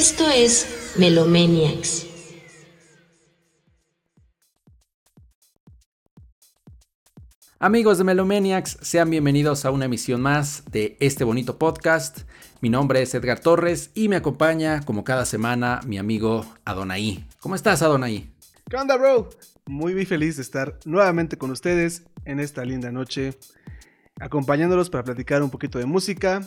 Esto es Melomaniacs. Amigos de Melomaniacs, sean bienvenidos a una emisión más de este bonito podcast. Mi nombre es Edgar Torres y me acompaña, como cada semana, mi amigo Adonai. ¿Cómo estás, Adonai? ¿Qué onda, bro? Muy, muy feliz de estar nuevamente con ustedes en esta linda noche, acompañándolos para platicar un poquito de música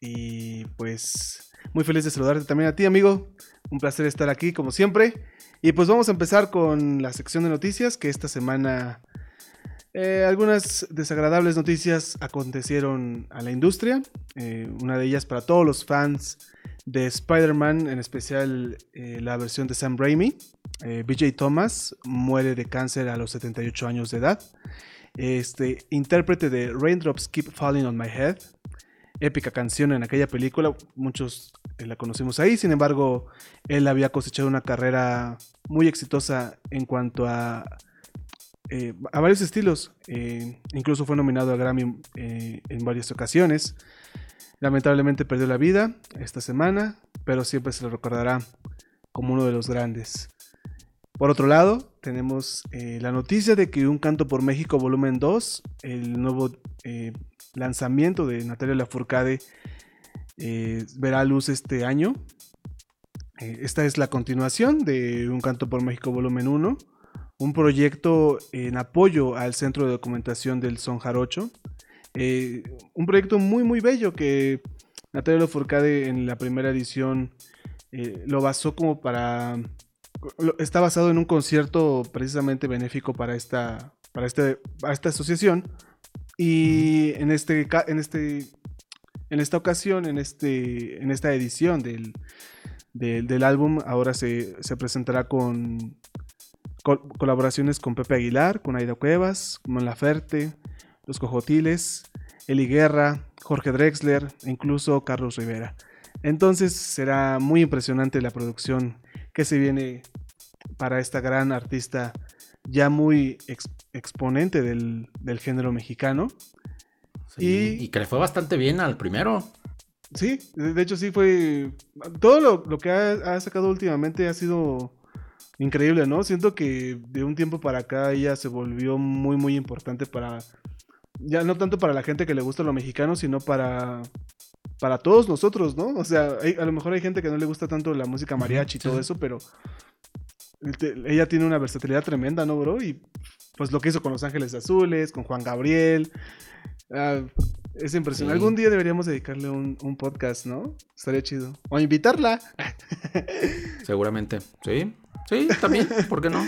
y pues muy feliz de saludarte también a ti, amigo. Un placer estar aquí, como siempre. Y pues vamos a empezar con la sección de noticias, que esta semana eh, algunas desagradables noticias acontecieron a la industria. Eh, una de ellas para todos los fans de Spider-Man, en especial eh, la versión de Sam Raimi. BJ Thomas muere de cáncer a los 78 años de edad. Este intérprete de Raindrops Keep Falling on My Head, épica canción en aquella película, muchos la conocimos ahí, sin embargo, él había cosechado una carrera muy exitosa en cuanto a eh, a varios estilos. Eh, incluso fue nominado a Grammy eh, en varias ocasiones. Lamentablemente perdió la vida esta semana, pero siempre se le recordará como uno de los grandes. Por otro lado, tenemos la noticia de que Un Canto por México Volumen 2, el nuevo lanzamiento de Natalia Lafourcade, verá luz este año. esta es la continuación de Un Canto por México Volumen 1 un proyecto en apoyo al Centro de Documentación del Son Jarocho. Eh, un proyecto muy, muy bello que Natalia Furcade en la primera edición eh, lo basó como para... Está basado en un concierto precisamente benéfico para esta, para este, esta asociación. Y en, este, en, este, en esta ocasión, en, este, en esta edición del, del, álbum, ahora se, se presentará con colaboraciones con Pepe Aguilar, con Aida Cuevas, Mon Laferte, Los Cojotiles, Eli Guerra, Jorge Drexler e incluso Carlos Rivera. Entonces será muy impresionante la producción que se viene para esta gran artista ya muy exponente del, género mexicano. y, que le fue bastante bien al primero. Sí, de, hecho sí fue... Todo lo, que ha, sacado últimamente ha sido increíble, ¿no? Siento que de un tiempo para acá ella se volvió muy, muy importante para, ya no tanto para la gente que le gusta lo mexicano, sino para, para todos nosotros, ¿no? O sea, a lo mejor hay gente que no le gusta tanto la música mariachi y todo eso, pero ella tiene una versatilidad tremenda, ¿no, bro? Y pues lo que hizo con Los Ángeles Azules, con Juan Gabriel. Ah, es impresionante. Algún día deberíamos dedicarle un, un, podcast, ¿no? Estaría chido. O invitarla. Seguramente, sí. Sí, también, ¿por qué no?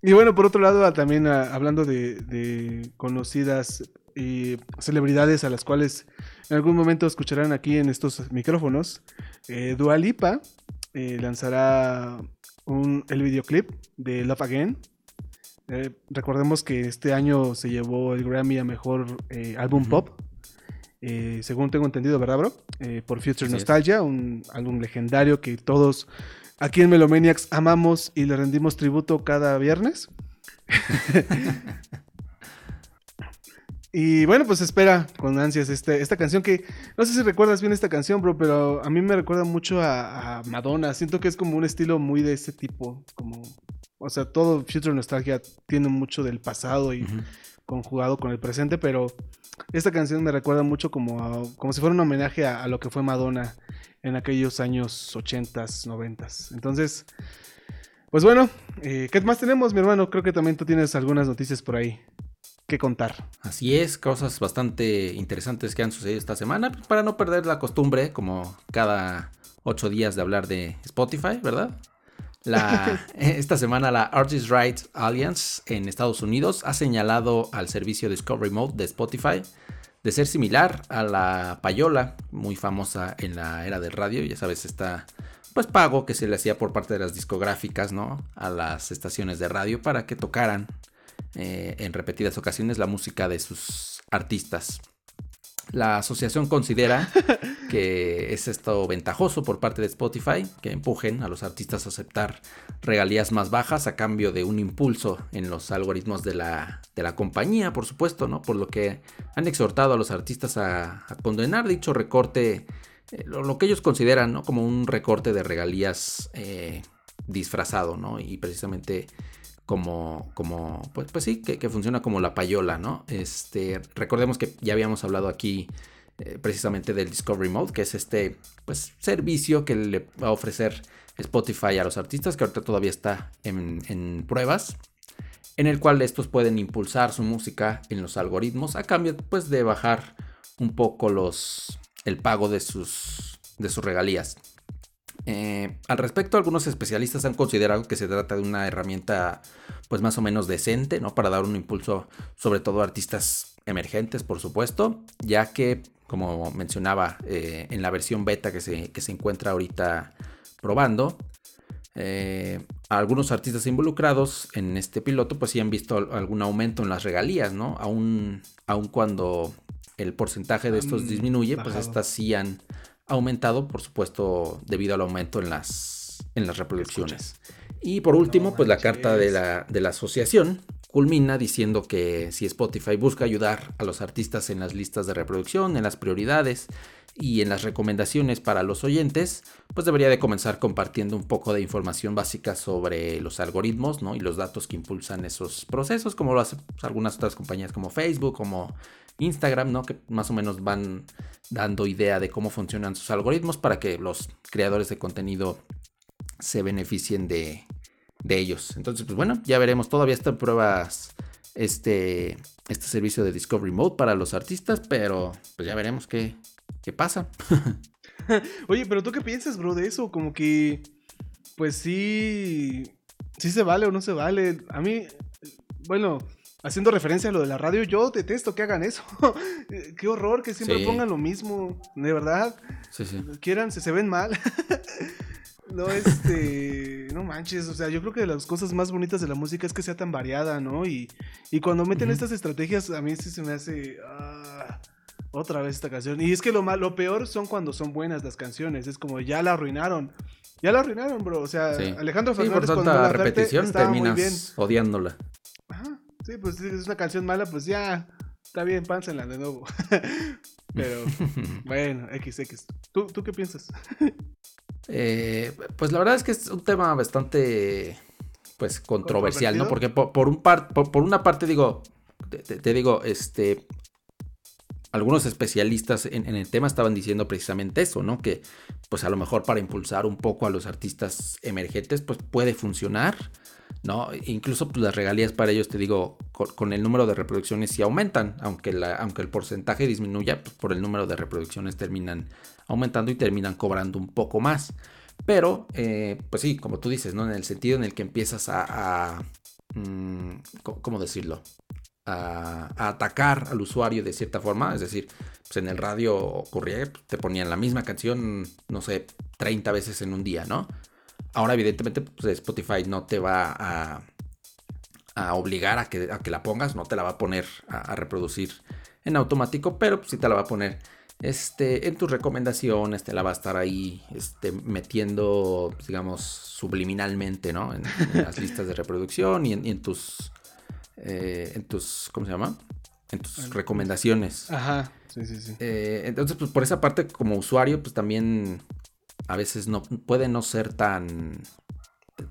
Y bueno, por otro lado, también hablando de, conocidas y celebridades a las cuales en algún momento escucharán aquí en estos micrófonos, eh, Dua Lipa eh, lanzará el videoclip de Love Again. Eh, recordemos que este año se llevó el Grammy a Mejor eh, Álbum Pop. según tengo entendido, ¿verdad, bro? por Future Nostalgia, un álbum legendario que todos Aquí en Melomaniacs amamos y le rendimos tributo cada viernes. y bueno, pues espera con ansias este, esta canción que no sé si recuerdas bien esta canción, bro, pero a mí me recuerda mucho a, Madonna. Siento que es como un estilo muy de este tipo, como, o sea, todo Future Nostalgia tiene mucho del pasado y conjugado con el presente, pero esta canción me recuerda mucho como, como si fuera un homenaje a lo que fue Madonna en aquellos años 80s, 90s. Entonces, pues bueno, eh, ¿qué más tenemos, mi hermano? Creo que también tú tienes algunas noticias por ahí que contar. Así es, cosas bastante interesantes que han sucedido esta semana, pues, para no perder la costumbre, como cada ocho días de hablar de Spotify, ¿verdad? La, esta semana la Artist Rights Alliance en Estados Unidos ha señalado al servicio Discovery Mode de Spotify de ser similar a la payola, muy famosa en la era del radio, ya sabes, está pues pago que se le hacía por parte de las discográficas, ¿no? A las estaciones de radio para que tocaran eh, en repetidas ocasiones la música de sus artistas. La asociación considera que es esto ventajoso por parte de Spotify, que empujen a los artistas a aceptar regalías más bajas a cambio de un impulso en los algoritmos de la, de la compañía, por supuesto, ¿no? Por lo que han exhortado a los artistas a, condenar dicho recorte eh, lo, que ellos consideran ¿no? como un recorte de regalías eh, disfrazado, ¿no? Y precisamente como, como pues, pues sí, que, funciona como la payola, ¿no? Este, recordemos que ya habíamos hablado aquí eh, precisamente del Discovery Mode, que es este pues, servicio que le va a ofrecer Spotify a los artistas, que ahorita todavía está en, en pruebas, en el cual estos pueden impulsar su música en los algoritmos a cambio pues, de bajar un poco los, el pago de sus, de sus regalías. Eh, al respecto, algunos especialistas han considerado que se trata de una herramienta pues más o menos decente, ¿no? Para dar un impulso sobre todo a artistas emergentes, por supuesto, ya que, como mencionaba eh, en la versión beta que se, que se encuentra ahorita probando, eh, algunos artistas involucrados en este piloto pues sí han visto algún aumento en las regalías, ¿no? Aún, aun cuando el porcentaje de estos disminuye, pues estas sí han aumentado, por supuesto, debido al aumento en las, en las reproducciones. Y por último, pues la carta de la, de la asociación culmina diciendo que si Spotify busca ayudar a los artistas en las listas de reproducción, en las prioridades y en las recomendaciones para los oyentes, pues debería de comenzar compartiendo un poco de información básica sobre los algoritmos ¿no? y los datos que impulsan esos procesos, como lo hacen algunas otras compañías como Facebook, como Instagram, ¿no? Que más o menos van dando idea de cómo funcionan sus algoritmos para que los creadores de contenido se beneficien de, ellos. Entonces, pues bueno, ya veremos. Todavía está en pruebas este, este servicio de Discovery Mode para los artistas, pero pues ya veremos qué, qué pasa. Oye, pero tú qué piensas, bro, de eso? Como que, pues sí, sí se vale o no se vale. A mí, bueno, haciendo referencia a lo de la radio, yo detesto que hagan eso. Qué horror que siempre pongan lo mismo, de verdad. Sí, sí. Quieran, se, se ven mal. no, este. No manches, o sea, yo creo que de las cosas más bonitas de la música es que sea tan variada, ¿no? Y, y cuando meten estas estrategias, a mí sí se me hace. Ah, otra vez esta canción. Y es que lo, lo peor son cuando son buenas las canciones. Es como ya la arruinaron. Ya la arruinaron, bro. O sea, Alejandro Fernández. Sí, por tanta repetición terminas odiándola. Sí, pues si es una canción mala, pues ya está bien, pánsenla de nuevo. Pero bueno, XX. ¿Tú, ¿Tú qué piensas? Eh, pues la verdad es que es un tema bastante pues controversial, ¿no? Porque por, un par, por, una parte digo, te, digo, este, algunos especialistas en, en, el tema estaban diciendo precisamente eso, ¿no? Que pues a lo mejor para impulsar un poco a los artistas emergentes, pues puede funcionar. ¿No? Incluso pues, las regalías para ellos, te digo, con, el número de reproducciones sí aumentan, aunque, el porcentaje disminuya, pues, por el número de reproducciones terminan aumentando y terminan cobrando un poco más. Pero, eh, pues sí, como tú dices, ¿no? En el sentido en el que empiezas a, mm, ¿cómo decirlo? A, atacar al usuario de cierta forma, es decir, pues en el radio ocurría, te ponían la misma canción, no sé, 30 veces en un día, ¿no? Ahora, evidentemente, pues, Spotify no te va a, a obligar a que, a que, la pongas, no te la va a poner a, reproducir en automático, pero sí te la va a poner este, en tus recomendaciones, te la va a estar ahí este, metiendo, digamos, subliminalmente, ¿no? En, las listas de reproducción y en, tus, eh, en tus, ¿cómo se llama? En tus recomendaciones. Ajá, sí, sí, sí. Eh, entonces, pues por esa parte, como usuario, pues también a veces no puede no ser tan,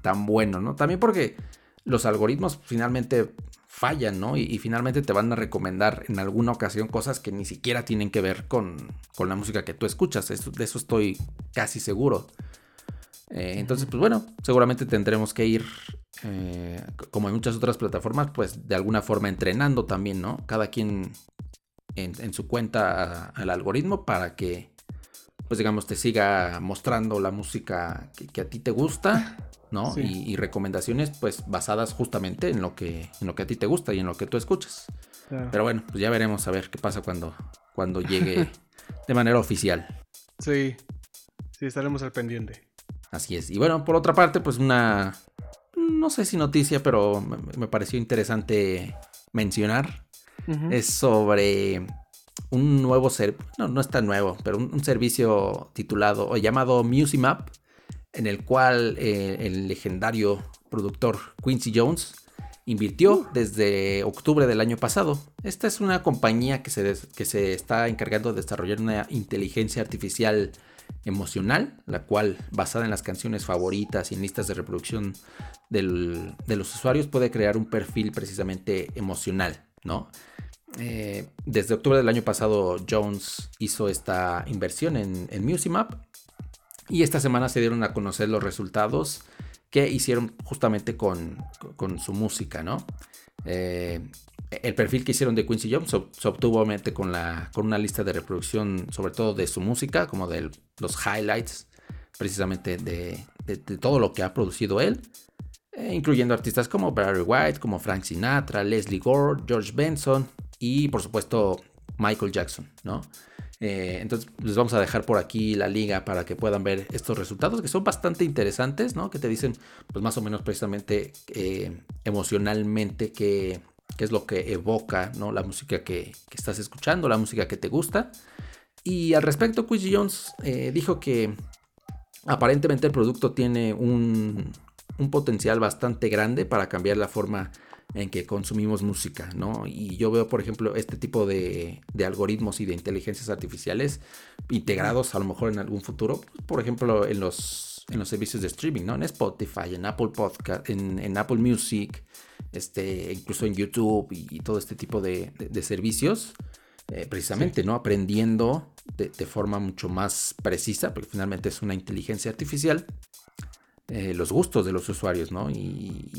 tan bueno, ¿no? También porque los algoritmos finalmente fallan, ¿no? Y, finalmente te van a recomendar en alguna ocasión cosas que ni siquiera tienen que ver con, con la música que tú escuchas. de eso estoy casi seguro. Eh, entonces, pues bueno, seguramente tendremos que ir, eh, como en muchas otras plataformas, pues de alguna forma entrenando también, ¿no? Cada quien en, su cuenta al algoritmo para que pues digamos, te siga mostrando la música que, a ti te gusta, ¿no? Y, recomendaciones, pues, basadas justamente en lo que, en lo que a ti te gusta y en lo que tú escuchas. Pero bueno, pues ya veremos a ver qué pasa cuando, cuando llegue de manera oficial. Sí, sí, estaremos al pendiente. Así es. Y bueno, por otra parte, pues una, no sé si noticia, pero me, pareció interesante mencionar. Es sobre un nuevo servicio, no, no es tan nuevo, pero un, servicio titulado o llamado Musimap, en el cual eh, el legendario productor Quincy Jones invirtió uh. desde octubre del año pasado. Esta es una compañía que se, que se está encargando de desarrollar una inteligencia artificial emocional, la cual basada en las canciones favoritas y en listas de reproducción de los usuarios puede crear un perfil precisamente emocional, ¿no? Eh, desde octubre del año pasado Jones hizo esta inversión en, en MusiMap y esta semana se dieron a conocer los resultados que hicieron justamente con, su música. Eh, el perfil que hicieron de Quincy Jones se obtuvo con, la, una lista de reproducción, sobre todo de su música, como de los highlights, precisamente de, todo lo que ha producido él, eh, incluyendo artistas como Barry White, como Frank Sinatra, Leslie Gore, George Benson y por supuesto Michael Jackson, ¿no? Eh, entonces les vamos a dejar por aquí la liga para que puedan ver estos resultados que son bastante interesantes, ¿no? Que te dicen pues más o menos precisamente eh, emocionalmente qué, es lo que evoca, ¿no? La música que, estás escuchando, la música que te gusta. Y al respecto, Quincy Jones eh, dijo que aparentemente el producto tiene un, un potencial bastante grande para cambiar la forma en que consumimos música, ¿no? Y yo veo, por ejemplo, este tipo de, algoritmos y de inteligencias artificiales integrados a lo mejor en algún futuro, por ejemplo, en los, en los servicios de streaming, ¿no? En Spotify, en Apple Podcast, en, Apple Music, este, incluso en YouTube y, todo este tipo de, servicios, eh, precisamente, ¿no? Aprendiendo de, forma mucho más precisa, porque finalmente es una inteligencia artificial, eh, los gustos de los usuarios, ¿no? Y,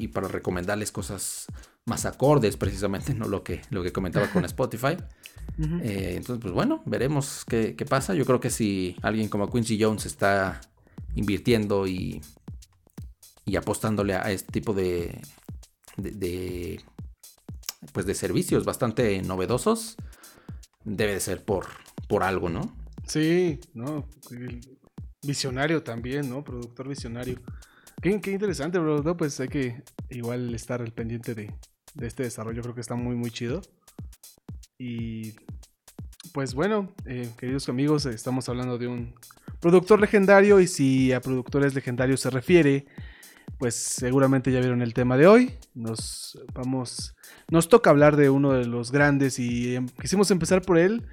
y para recomendarles cosas más acordes, precisamente, ¿no? Lo que, lo que comentaba con Spotify. Eh, entonces, pues bueno, veremos qué, pasa. Yo creo que si alguien como Quincy Jones está invirtiendo y, y apostándole a este tipo de, de, pues de servicios bastante novedosos, debe de ser por, por algo, ¿no? Sí, no, visionario también, ¿no? Productor visionario. Qué, interesante, bro. pues hay que igual estar al pendiente de, este desarrollo. Creo que está muy, muy chido. Y pues bueno, eh, queridos amigos, estamos hablando de un productor legendario. Y si a productores legendarios se refiere, pues seguramente ya vieron el tema de hoy. Nos vamos. Nos toca hablar de uno de los grandes. Y em, quisimos empezar por él.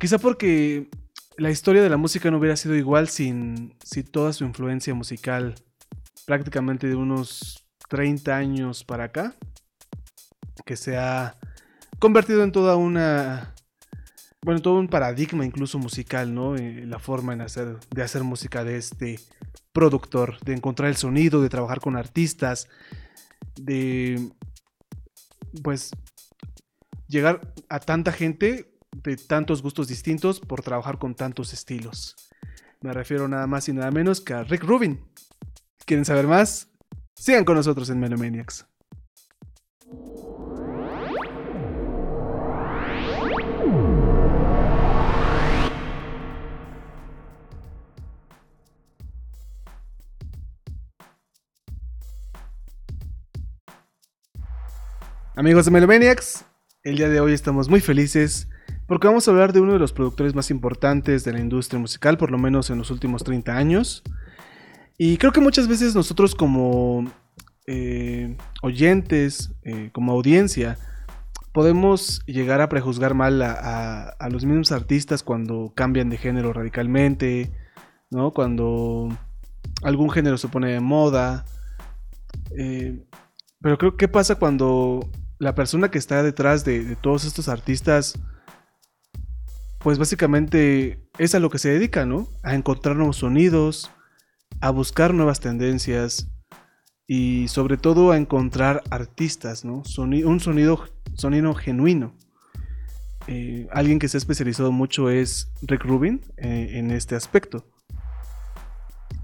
Quizá porque la historia de la música no hubiera sido igual sin toda su influencia musical prácticamente de unos 30 años para acá, que se ha convertido en toda una, bueno, todo un paradigma incluso musical, ¿no? Eh, la forma en hacer, de hacer música de este productor, de encontrar el sonido, de trabajar con artistas, de, pues, llegar a tanta gente de tantos gustos distintos por trabajar con tantos estilos. Me refiero nada más y nada menos que a Rick Rubin, ¿Quieren saber más? Sigan con nosotros en Melomaniacs. Amigos de Melomaniacs, el día de hoy estamos muy felices porque vamos a hablar de uno de los productores más importantes de la industria musical, por lo menos en los últimos 30 años. Y creo que muchas veces nosotros como eh, oyentes, eh, como audiencia, podemos llegar a prejuzgar mal a, los mismos artistas cuando cambian de género radicalmente, ¿no? Cuando algún género se pone de moda. Eh, pero creo que pasa cuando la persona que está detrás de, de, todos estos artistas, pues básicamente es a lo que se dedica, ¿no? A encontrar nuevos sonidos, a buscar nuevas tendencias y sobre todo a encontrar artistas, ¿no? un sonido, sonido genuino. Eh, alguien que se ha especializado mucho es Rick Rubin eh, en este aspecto.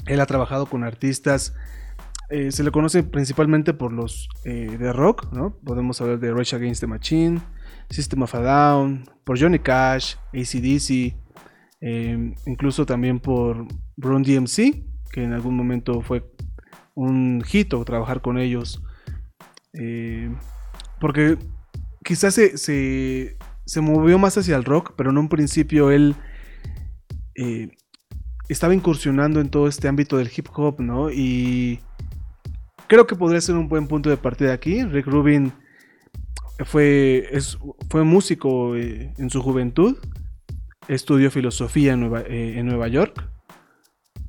Él ha trabajado con artistas, eh, se le conoce principalmente por los de rock, ¿no? Podemos hablar de Rage Against the Machine, System of a Down, por Johnny Cash, ACDC, incluso también por Run DMC, que en algún momento fue un hito trabajar con ellos. Eh, porque quizás se, se, movió más hacia el rock, pero en un principio él eh, estaba incursionando en todo este ámbito del hip hop, ¿no? Y creo que podría ser un buen punto de partida aquí. Rick Rubin fue, fue músico eh, en su juventud. estudió filosofía en Nueva, en Nueva York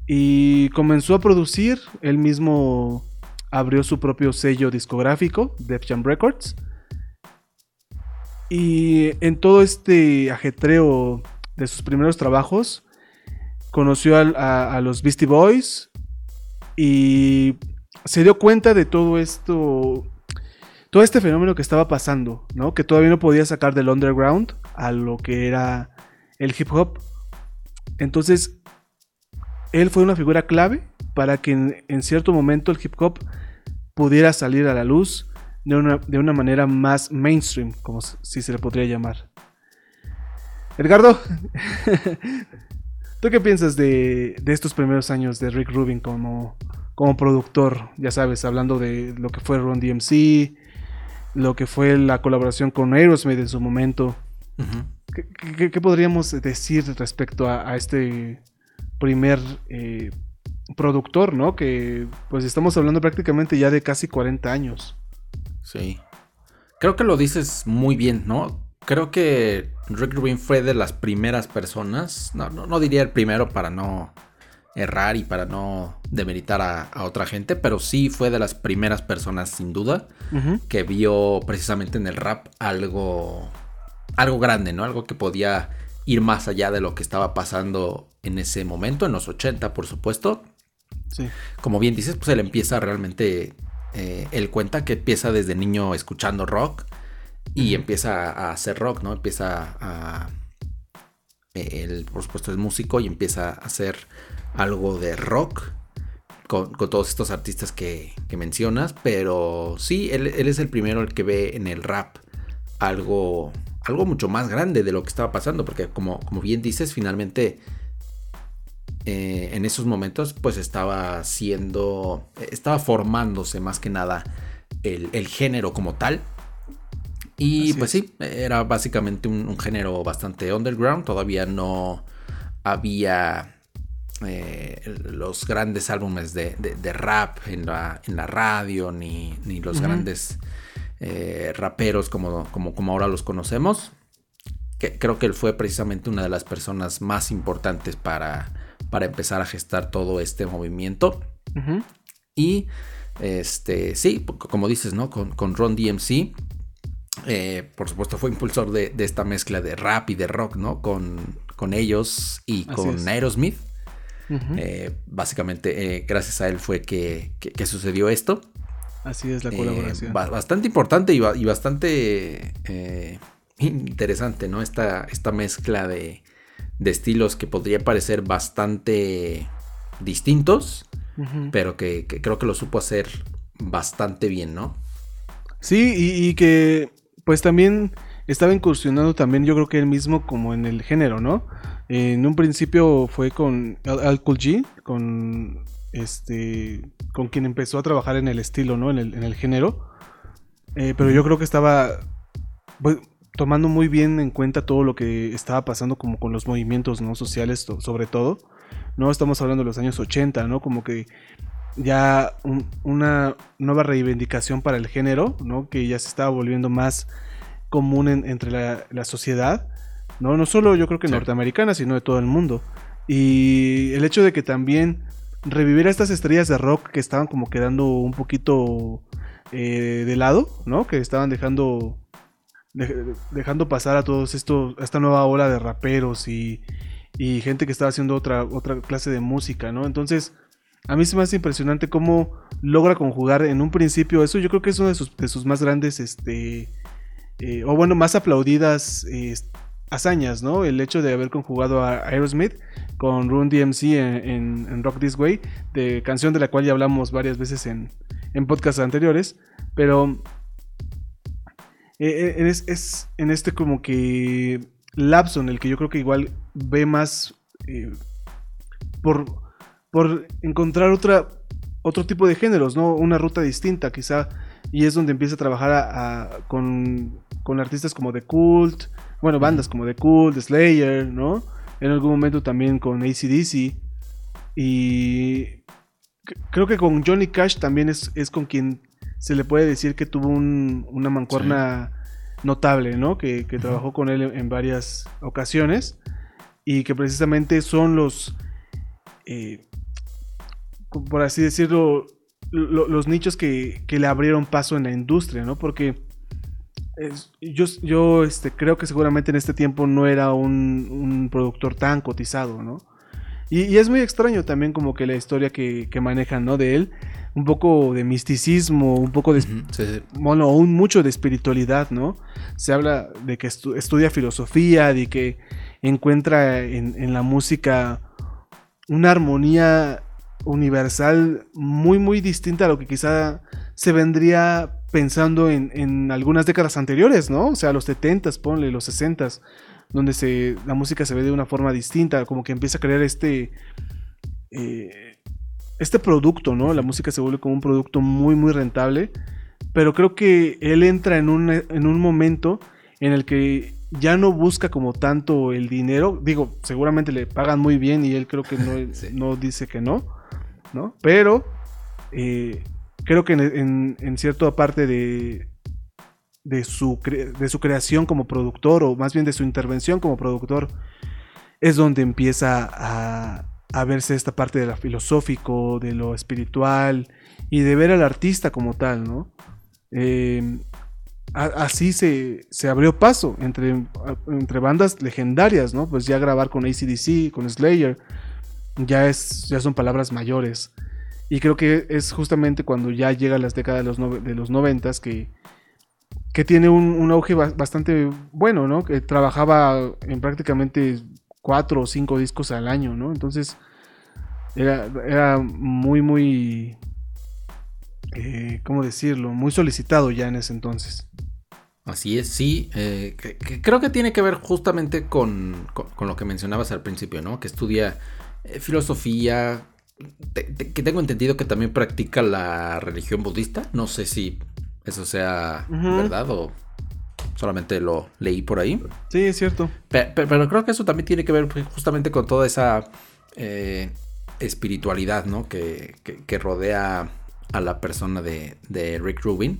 y comenzó a producir, él mismo abrió su propio sello discográfico, Def Jam Records. Y en todo este ajetreo de sus primeros trabajos, conoció a, a los Beastie Boys y se dio cuenta de todo esto, todo este fenómeno que estaba pasando, ¿no? Que todavía no podía sacar del underground a lo que era el hip hop. Entonces, él fue una figura clave para que en, cierto momento el hip hop pudiera salir a la luz de una, de una manera más mainstream, como si se le podría llamar. Edgardo, ¿tú qué piensas de, de, estos primeros años de Rick Rubin como, como productor? Ya sabes, hablando de lo que fue Ron DMC, lo que fue la colaboración con Aerosmith en su momento. ¿Qué, podríamos decir respecto a, este primer eh, productor, ¿no? Que pues estamos hablando prácticamente ya de casi 40 años. Sí. Creo que lo dices muy bien, ¿no? Creo que Rick Rubin fue de las primeras personas, no, no, diría el primero para no errar y para no demeritar a, otra gente, pero sí fue de las primeras personas, sin duda, que vio precisamente en el rap algo algo grande, ¿no? Algo que podía ir más allá de lo que estaba pasando en ese momento, en los 80, por supuesto. Sí. Como bien dices, pues él empieza realmente, eh, él cuenta que empieza desde niño escuchando rock y empieza a hacer rock, ¿no? Empieza a... Él, por supuesto, es músico y empieza a hacer algo de rock con, todos estos artistas que, mencionas, pero sí, él, él, es el primero el que ve en el rap algo algo mucho más grande de lo que estaba pasando, porque como, como bien dices, finalmente eh, en esos momentos pues estaba siendo, estaba formándose más que nada el, género como tal. Y pues sí, era básicamente un, género bastante underground, todavía no había eh, los grandes álbumes de, rap en la, en la, radio, ni, ni los grandes eh, raperos como, como, como ahora los conocemos. Que creo que él fue precisamente una de las personas más importantes para, para empezar a gestar todo este movimiento. Y este, sí, como dices, ¿no? Con, con Ron DMC. Eh, por supuesto, fue impulsor de, esta mezcla de rap y de rock, ¿no? Con, con ellos y con Aerosmith. Eh, básicamente, gracias a él fue que, que sucedió esto. Así es la colaboración. Eh, bastante importante y, bastante eh, interesante, ¿no? Esta, esta mezcla de, estilos que podría parecer bastante distintos, pero que, creo que lo supo hacer bastante bien, ¿no? Sí, y, que pues también estaba incursionando también yo creo que él mismo como en el género, ¿no? En un principio fue con Al Cool G, con este, con quien empezó a trabajar en el estilo, ¿no? En el, género. Eh, pero yo creo que estaba pues, tomando muy bien en cuenta todo lo que estaba pasando como con los movimientos, ¿no? Sociales sobre todo. No estamos hablando de los años 80, ¿no? Como que ya una nueva reivindicación para el género, ¿no? Que ya se estaba volviendo más común entre la, sociedad, ¿no? No solo yo creo que norteamericana, sino de todo el mundo. Y el hecho de que también revivir a estas estrellas de rock que estaban como quedando un poquito eh, de lado, ¿no? Que estaban dejando dejando pasar a todos esto, esta nueva ola de raperos y, y, gente que estaba haciendo otra, otra clase de música, ¿no? Entonces, a mí se me hace impresionante cómo logra conjugar en un principio eso. Yo creo que es una de sus, de sus más grandes, este, eh, o bueno, más aplaudidas hazañas, ¿no? El hecho de haber conjugado a Aerosmith con Run DMC en, Rock This Way, de canción de la cual ya hablamos varias veces en, en podcasts anteriores, pero eh, eh, es, en este como que lapso en el que yo creo que igual ve más eh, por, por encontrar otra, otro tipo de géneros, ¿no? Una ruta distinta quizá, y es donde empieza a trabajar con, con artistas como The Cult, bueno, bandas como The The Slayer, ¿no? En algún momento también con ACDC. Y creo que con Johnny Cash también es, con quien se le puede decir que tuvo una mancuerna notable, ¿no? Que, trabajó con él en, varias ocasiones. y que precisamente son los, eh, por así decirlo, los nichos que, le abrieron paso en la industria, ¿no? Porque yo, yo este, creo que seguramente en este tiempo no era un, productor tan cotizado, ¿no? Y, es muy extraño también como que la historia que, manejan, ¿no? De él, un poco de misticismo, un poco de... Bueno, un mucho de espiritualidad, ¿no? Se habla de que estudia filosofía, de que encuentra en, la música una armonía universal muy muy distinta a lo que quizá se vendría pensando en, algunas décadas anteriores, ¿no? O sea, los 70s, ponle, los 60s, donde se, la música se ve de una forma distinta, como que empieza a crear este, eh, este producto, ¿no? La música se vuelve como un producto muy, muy rentable, pero creo que él entra en un, en un momento en el que ya no busca como tanto el dinero. Digo, seguramente le pagan muy bien y él creo que no, no dice que no, ¿no? Pero eh, creo que en, en, cierta parte de, de, su de su creación como productor, o más bien de su intervención como productor, es donde empieza a, a verse esta parte de lo filosófico, de lo espiritual y de ver al artista como tal, ¿no? Eh, así se, abrió paso entre, entre bandas legendarias, ¿no? Pues ya grabar con ACDC, con Slayer, ya, es, ya son palabras mayores. Y creo que es justamente cuando ya llega las décadas de los, de los noventas que, que tiene un, auge bastante bueno, ¿no? Que trabajaba en prácticamente cuatro o cinco discos al año, ¿no? Entonces era, era muy, muy, eh, ¿cómo decirlo? Muy solicitado ya en ese entonces. Así es, sí. Eh, creo que tiene que ver justamente con, lo que mencionabas al principio, ¿no? Que estudia eh, filosofía, que tengo entendido que también practica la religión budista. No sé si eso sea verdad o solamente lo leí por ahí. Sí, es cierto. Pero, creo que eso también tiene que ver justamente con toda esa eh, espiritualidad, ¿no? Que, rodea a la persona de, de Rick Rubin.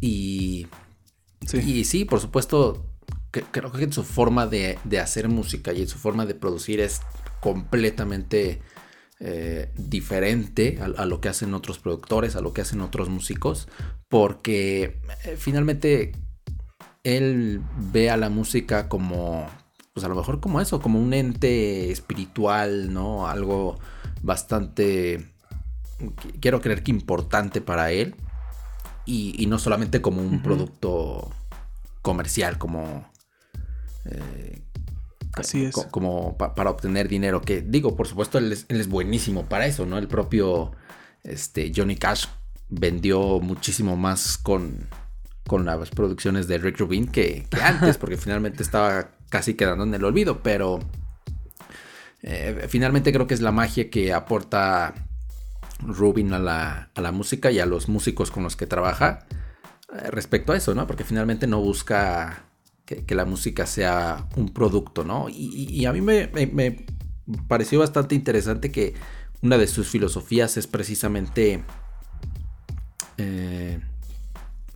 Y y sí, por supuesto, creo que en su forma de, hacer música y en su forma de producir es completamente eh, diferente a, lo que hacen otros productores, a lo que hacen otros músicos, porque eh, finalmente él ve a la música como, pues a lo mejor como eso, como un ente espiritual, ¿no? Algo bastante, quiero creer que importante para él y, no solamente como un producto comercial, como... Eh, Así es. como para obtener dinero, que digo, por supuesto, él es, buenísimo para eso, ¿no? El propio este, Johnny Cash vendió muchísimo más con, con las producciones de Rick Rubin que, antes, porque finalmente estaba casi quedando en el olvido, pero eh, finalmente creo que es la magia que aporta Rubin a la, a la, música y a los músicos con los que trabaja eh, respecto a eso, ¿no? Porque finalmente no busca que, la música sea un producto, ¿no? Y, a mí me, pareció bastante interesante que una de sus filosofías es precisamente eh,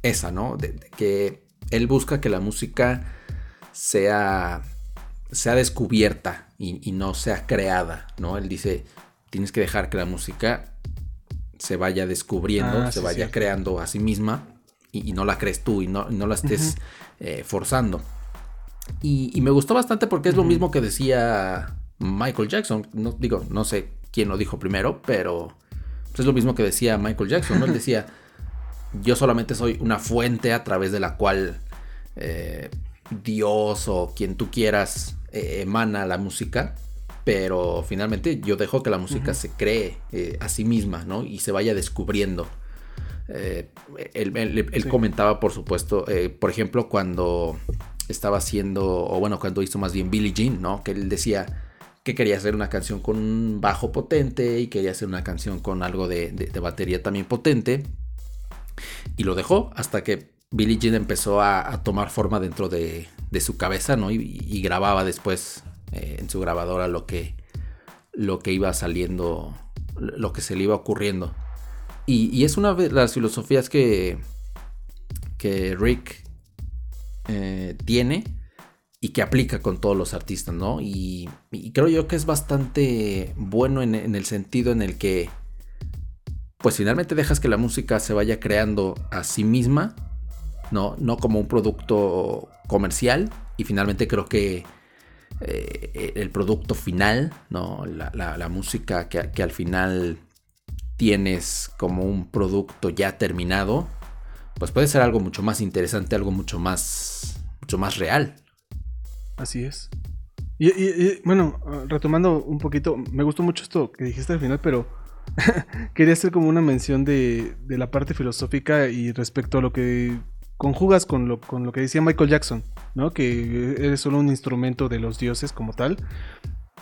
esa, ¿no? De, que él busca que la música sea, sea descubierta y, y no sea creada, ¿no? Él dice, tienes que dejar que la música se vaya descubriendo, ah, se vaya creando a sí misma y, no la crees tú y no, no la estés eh, forzando. Y, me gustó bastante porque es lo mismo que decía Michael Jackson. No, digo, no sé quién lo dijo primero, pero es lo mismo que decía Michael Jackson. ¿no? Él decía, yo solamente soy una fuente a través de la cual eh, Dios o quien tú quieras eh, emana la música pero finalmente yo dejo que la música se cree eh, a sí misma, ¿no? Y se vaya descubriendo. Él, comentaba, por supuesto, por ejemplo, cuando estaba haciendo, o bueno, cuando hizo más bien Billie Jean, ¿no? Que él decía que quería hacer una canción con un bajo potente y quería hacer una canción con algo de, batería también potente. Y lo dejó hasta que Billie Jean empezó a, tomar forma dentro de, su cabeza, ¿no? y grababa después eh, en su grabadora lo que, lo que iba saliendo, lo que se le iba ocurriendo. Y, es una de las filosofías que, que Rick eh, tiene y que aplica con todos los artistas, ¿no? Y, creo yo que es bastante bueno en, el sentido en el que, pues finalmente dejas que la música se vaya creando a sí misma, ¿no? No como un producto comercial. Y finalmente creo que eh, el producto final, ¿no? La, música que, que al final tienes como un producto ya terminado, pues puede ser algo mucho más interesante, algo mucho más, mucho más real. Así es. Y, bueno, retomando un poquito, me gustó mucho esto que dijiste al final, pero quería hacer como una mención de, la parte filosófica y respecto a lo que conjugas con lo, con lo que decía Michael Jackson, ¿no? Que eres solo un instrumento de los dioses como tal.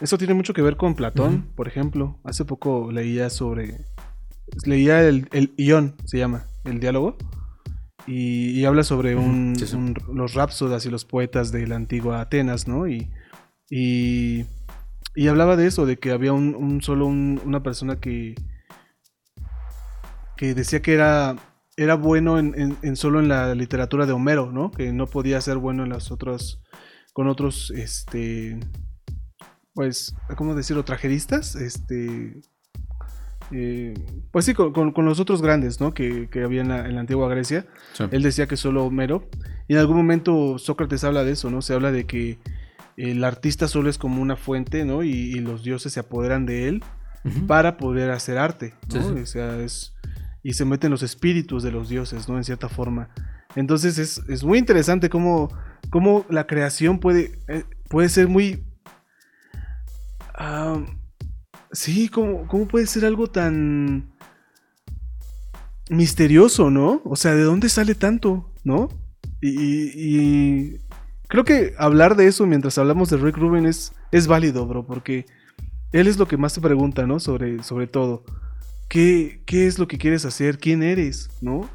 Eso tiene mucho que ver con Platón, por ejemplo. Hace poco leía sobre... Leía el, el Ión, se llama, el diálogo y, habla sobre un, los rapsodas y los poetas de la antigua Atenas, ¿no? Y, y, hablaba de eso, de que había un, solo una persona que, que decía que era, era bueno en, solo en la literatura de Homero, ¿no? Que no podía ser bueno en las otras, con otros, este, pues, ¿cómo decirlo? Trajeristas, este, eh, pues sí, con, los otros grandes, ¿no? Que, había en la, antigua Grecia. Él decía que solo Homero. Y en algún momento Sócrates habla de eso, ¿no? Se habla de que el artista solo es como una fuente, ¿no? Y, los dioses se apoderan de él para poder hacer arte, ¿no? O sea, es, y se meten los espíritus de los dioses, ¿no? En cierta forma. Entonces es, muy interesante cómo, cómo, la creación puede, eh, puede ser muy... Ah, Sí, ¿cómo, ¿cómo puede ser algo tan misterioso, ¿no? O sea, ¿de dónde sale tanto, ¿no? Y, creo que hablar de eso mientras hablamos de Rick Rubin es, es válido, bro, porque él es lo que más te pregunta, ¿no? Sobre, sobre todo. ¿Qué, ¿Qué es lo que quieres hacer? ¿Quién eres? ¿No?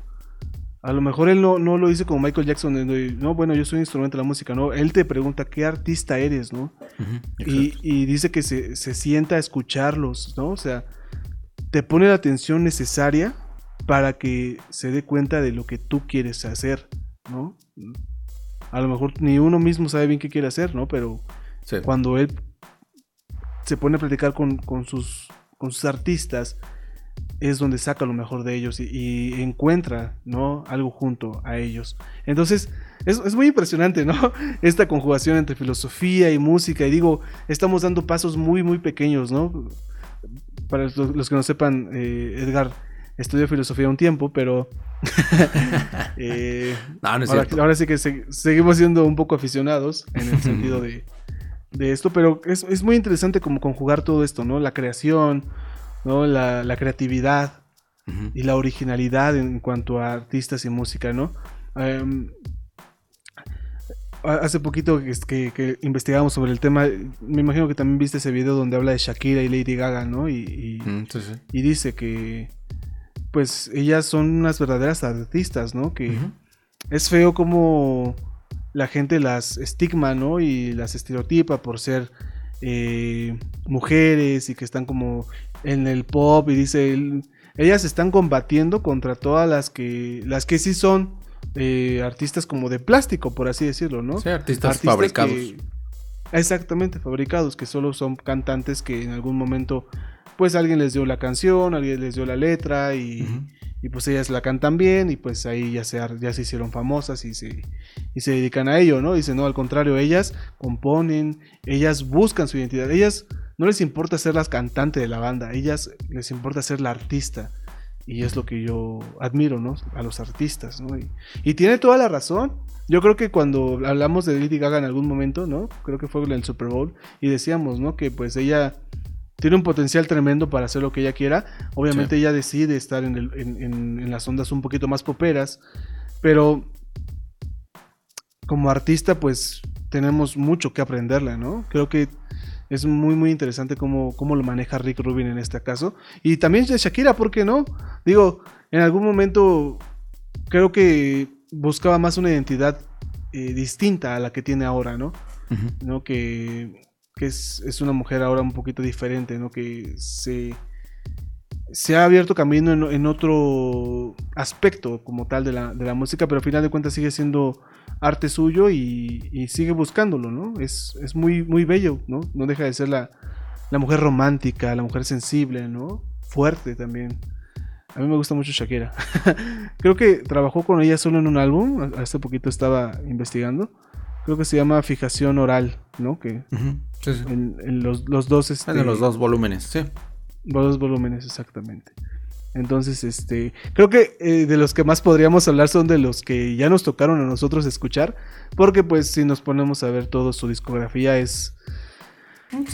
A lo mejor él no, no lo dice como Michael Jackson, no, bueno, yo soy un instrumento de la música, no, él te pregunta qué artista eres, ¿no? y, dice que se, sienta a escucharlos, ¿no? O sea, te pone la atención necesaria para que se dé cuenta de lo que tú quieres hacer, ¿no? A lo mejor ni uno mismo sabe bien qué quiere hacer, ¿no? Pero cuando él se pone a platicar con, con, sus, con sus artistas, es donde saca lo mejor de ellos y, encuentra, ¿no? Algo junto a ellos. Entonces, es, muy impresionante, ¿no? Esta conjugación entre filosofía y música. Y digo, estamos dando pasos muy, muy pequeños, ¿no? Para los, que no sepan, eh, Edgar estudió filosofía un tiempo, pero... Eh, ahora, sí que seguimos siendo un poco aficionados en el sentido de, esto, pero es, es muy interesante como conjugar todo esto, ¿no? La creación, ¿no? La, creatividad y la originalidad en cuanto a artistas y música, ¿no? Em, hace poquito que, que, investigamos sobre el tema, me imagino que también viste ese video donde habla de Shakira y Lady Gaga, ¿no? Y, y, dice que, pues, ellas son unas verdaderas artistas, ¿no? Que es feo como la gente las estigma, ¿no? Y las estereotipa por ser eh, mujeres y que están como en el pop y dice, ellas están combatiendo contra todas las que, las que sí son eh, artistas como de plástico, por así decirlo, ¿no? Sí, artistas, fabricados. exactamente, fabricados, que solo son cantantes que en algún momento, pues alguien les dio la canción, alguien les dio la letra y, y pues ellas la cantan bien y pues ahí ya se, ya se hicieron famosas y se, y se dedican a ello, ¿no? Dice, no, al contrario, ellas componen, ellas buscan su identidad, ellas no les importa ser las cantantes de la banda, ellas les importa ser la artista. Y es lo que yo admiro, ¿no? A los artistas, ¿no? Y, tiene toda la razón. Yo creo que cuando hablamos de Lady Gaga en algún momento, ¿no? Creo que fue en el Super Bowl. Y decíamos, ¿no? Que pues ella tiene un potencial tremendo para hacer lo que ella quiera. Obviamente ella decide estar en, en, las ondas un poquito más poperas. Pero como artista, pues tenemos mucho que aprenderla, ¿no? Creo que es muy, muy interesante cómo, cómo lo maneja Rick Rubin en este caso. Y también de Shakira, ¿por qué no? Digo, en algún momento creo que buscaba más una identidad eh, distinta a la que tiene ahora, ¿no? ¿No? Que, es, una mujer ahora un poquito diferente, ¿no? Que se se ha abierto camino en, otro aspecto como tal de la, de la, música, pero al final de cuentas sigue siendo arte suyo y, sigue buscándolo, ¿no? Es, es, muy, muy bello, ¿no? No deja de ser la, la mujer romántica, la mujer sensible, ¿no? Fuerte también. A mí me gusta mucho Shakira. Creo que trabajó con ella solo en un álbum. Hace poquito estaba investigando. Creo que se llama Fijación Oral, ¿no? Que En, los, los, dos. Este, en los dos volúmenes, sí. Los dos volúmenes, exactamente. Entonces, este, creo que eh, de los que más podríamos hablar son de los que ya nos tocaron a nosotros escuchar, porque pues si nos ponemos a ver todo su discografía es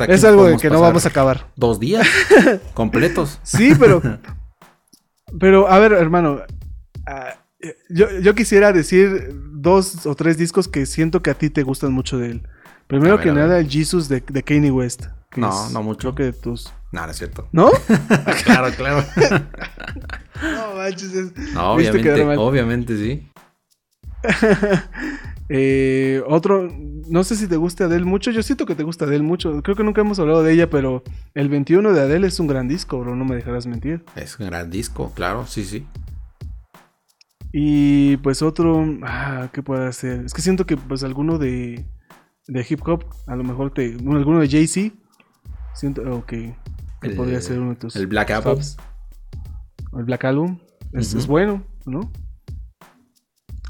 es algo de que no vamos a acabar. Dos días completos. Sí, pero pero a ver, hermano, ah, yo, quisiera decir dos o tres discos que siento que a ti te gustan mucho de él. Primero que nada, el Jesus de, de Kanye West. No, no mucho. Creo que tus no, no es cierto. ¿No? claro, claro. no, manches. No, obviamente, obviamente sí. eh, otro, no sé si te gusta Adele mucho. Yo siento que te gusta Adele mucho. Creo que nunca hemos hablado de ella, pero el 21 de Adele es un gran disco, bro. No me dejarás mentir. Es un gran disco, claro, sí, sí. Y pues otro, ah, ¿qué puede hacer? Es que siento que pues alguno de, de hip hop, a lo mejor te, bueno, alguno de Jay-Z, siento, ok, que podría ser uno de tus. El Black Album. El Black Album. Es, bueno, ¿no?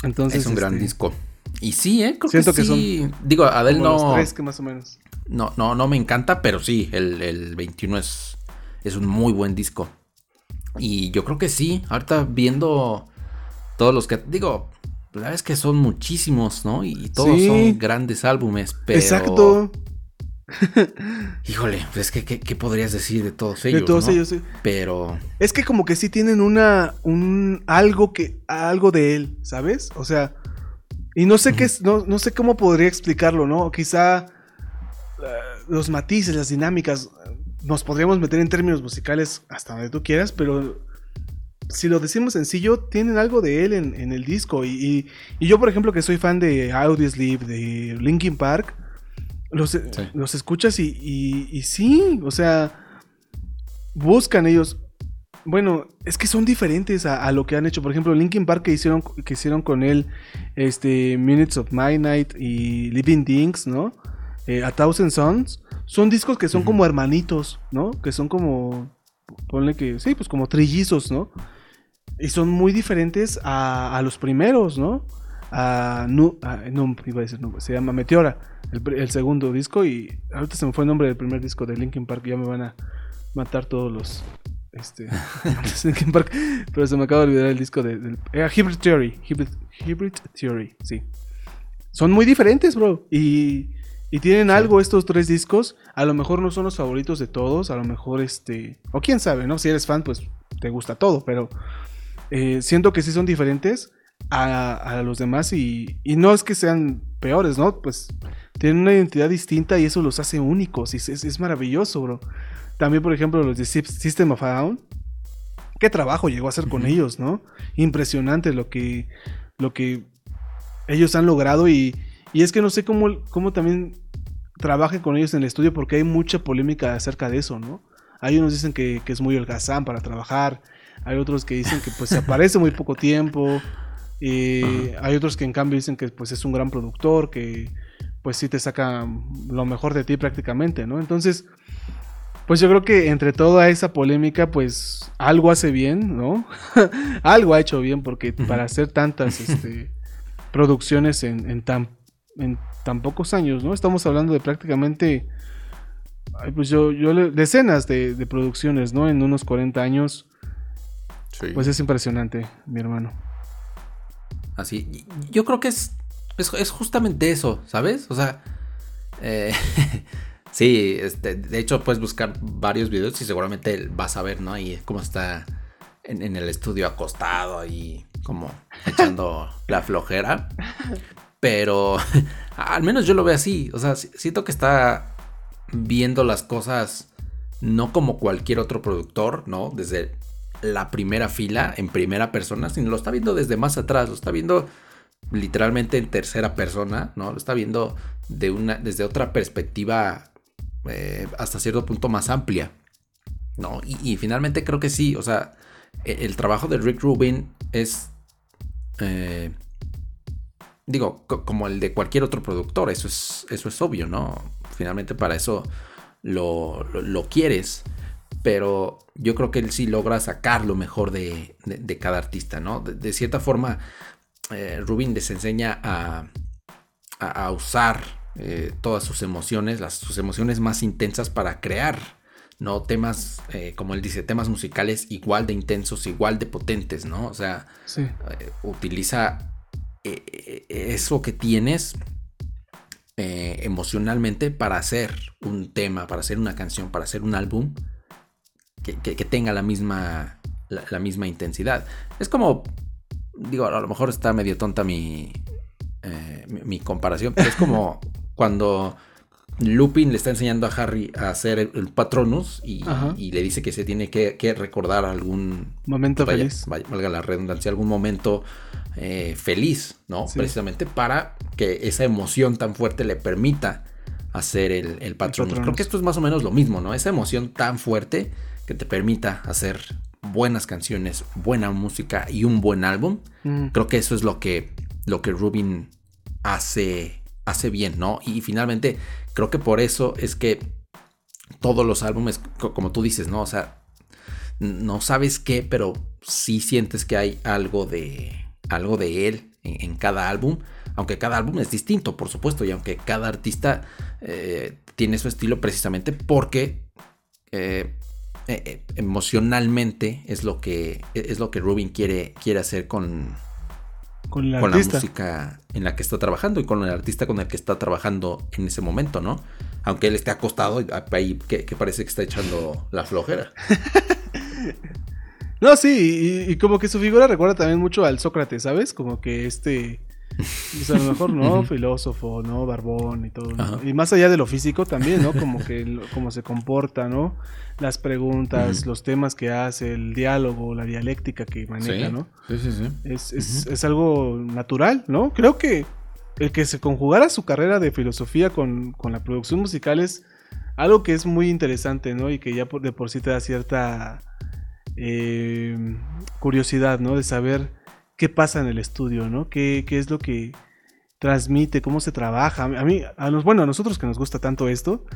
Entonces. Es un gran este, disco. Y sí, ¿eh? Creo Siento que, sí. Digo, Adele no. tres que más o menos. No, no, no me encanta, pero sí, el, el 21 es, es un muy buen disco. Y yo creo que sí. Ahorita viendo todos los que. Digo, la verdad es que son muchísimos, ¿no? Y todos son grandes álbumes, pero. Exacto. Híjole, pues que, ¿qué, podrías decir de todos ellos? De todos ellos, sí. Pero. Es que como que sí tienen una. un algo que. algo de él, ¿sabes? O sea. Y no sé qué es. No, sé cómo podría explicarlo, ¿no? Quizá. Eh, los matices, las dinámicas. Nos podríamos meter en términos musicales hasta donde tú quieras, pero. Si lo decimos sencillo, tienen algo de él en, el disco. Y, y, yo, por ejemplo, que soy fan de Audioslave, de Linkin Park los, los escuchas y, y, sí, o sea, buscan ellos. Bueno, es que son diferentes a, lo que han hecho. Por ejemplo, Linkin Park que hicieron, que hicieron con él este, Minutes of My Night y Living Things, ¿no? Eh, a Thousand Sons. Son discos que son como hermanitos, ¿no? Que son como. Ponle que. Sí, pues como trillizos, ¿no? Y son muy diferentes a, a los primeros, ¿no? A, no, iba a decir, se llama Meteora el, segundo disco y ahorita se me fue el nombre del primer disco de Linkin Park, ya me van a matar todos los este Linkin Park, pero se me acaba de olvidar el disco de, eh, Hybrid Theory, Hybrid, Theory, sí. Son muy diferentes, bro, y, y tienen algo estos tres discos, a lo mejor no son los favoritos de todos, a lo mejor este, o quién sabe, ¿no? Si eres fan, pues te gusta todo, pero eh, siento que sí son diferentes a, los demás y, y, no es que sean peores, ¿no? Pues tienen una identidad distinta y eso los hace únicos y es, maravilloso, bro. También, por ejemplo, los de System of a Down. ¿Qué trabajo llegó a hacer con ellos, no? Impresionante lo que, lo que ellos han logrado y, y es que no sé cómo, cómo también trabaje con ellos en el estudio porque hay mucha polémica acerca de eso, ¿no? Hay unos dicen que, que es muy holgazán para trabajar, hay otros que dicen que pues se aparece muy poco tiempo, y hay otros que en cambio dicen que pues es un gran productor, que pues sí te saca lo mejor de ti prácticamente, ¿no? Entonces, pues yo creo que entre toda esa polémica, pues algo hace bien, ¿no? algo ha hecho bien, porque para hacer tantas este, producciones en, tan, en tan pocos años, ¿no? Estamos hablando de prácticamente, pues yo, yo decenas de, de, producciones, ¿no? En unos 40 años. Pues es impresionante, mi hermano. Así. Yo creo que es, es, justamente eso, ¿sabes? O sea, eh, sí, este, de hecho puedes buscar varios videos y seguramente vas a ver, ¿no? Ahí cómo está en, el estudio acostado ahí, como echando la flojera. Pero al menos yo lo veo así. O sea, siento que está viendo las cosas no como cualquier otro productor, ¿no? Desde la primera fila en primera persona, sino lo está viendo desde más atrás, lo está viendo literalmente en tercera persona, ¿no? Lo está viendo de una, desde otra perspectiva eh, hasta cierto punto más amplia. ¿no? Y, finalmente creo que sí, o sea, e, el, trabajo de Rick Rubin es, eh, digo, como el de cualquier otro productor, eso es, eso es obvio, ¿no? Finalmente para eso lo, quieres, pero yo creo que él sí logra sacar lo mejor de, cada artista, ¿no? De, cierta forma, eh, Rubin les enseña a, a, usar eh, todas sus emociones, las, sus emociones más intensas para crear ¿no? Temas, eh, como él dice, temas musicales igual de intensos, igual de potentes, ¿no? O sea, eh, utiliza eso que tienes emocionalmente para hacer un tema, para hacer una canción, para hacer un álbum que, tenga la misma, la, misma intensidad. Es como, digo, a lo mejor está medio tonta mi, mi, mi comparación, pero es como cuando Lupin le está enseñando a Harry a hacer el, Patronus y, le dice que se tiene que, recordar algún momento feliz. valga la redundancia, algún momento eh, feliz, ¿no? Precisamente para que esa emoción tan fuerte le permita hacer el, Patronus. Creo que esto es más o menos lo mismo, ¿no? Esa emoción tan fuerte que te permita hacer buenas canciones, buena música y un buen álbum. Mm. Creo que eso es lo que, lo que Rubin hace, hace bien, ¿no? Y finalmente Creo que por eso es que todos los álbumes, como tú dices, ¿no? O sea, no sabes qué, pero sí sientes que hay algo de, algo de él en, cada álbum. Aunque cada álbum es distinto, por supuesto, y aunque cada artista eh, tiene su estilo precisamente porque eh, eh, emocionalmente es lo que, es lo que Rubin quiere, quiere hacer con, con, la música en la que está trabajando y con el artista con el que está trabajando en ese momento, ¿no? Aunque él esté acostado ahí que, parece que está echando la flojera. no, sí, y, como que su figura recuerda también mucho al Sócrates, ¿sabes? Como que este pues a lo mejor, ¿no? Filósofo, ¿no? Barbón y todo. Y más allá de lo físico también, ¿no? Como que cómo se comporta, ¿no? Las preguntas, los temas que hace, el diálogo, la dialéctica que maneja, ¿no? Sí, sí, sí. Es, es, algo natural, ¿no? Creo que el que se conjugara su carrera de filosofía con, con, la producción musical es algo que es muy interesante, ¿no? Y que ya de por sí te da cierta eh, curiosidad, ¿no? De saber qué pasa en el estudio, ¿no? ¿Qué, es lo que transmite, cómo se trabaja? A mí, a los, bueno, a nosotros que nos gusta tanto esto,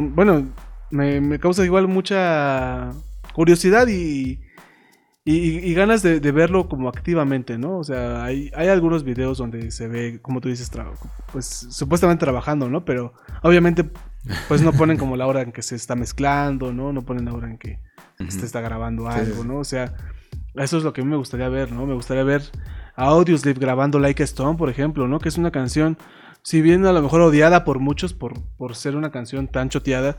bueno, me, causa igual mucha curiosidad y, y, ganas de, verlo como activamente, ¿no? O sea, hay, hay algunos videos donde se ve, como tú dices, pues supuestamente trabajando, ¿no? Pero obviamente, pues no ponen como la hora en que se está mezclando, ¿no? No ponen la hora en que se está grabando algo, ¿no? O sea, eso es lo que a mí me gustaría ver, ¿no? Me gustaría ver a Audioslave grabando Like a Stone, por ejemplo, ¿no? Que es una canción, si bien a lo mejor odiada por muchos por, por ser una canción tan choteada,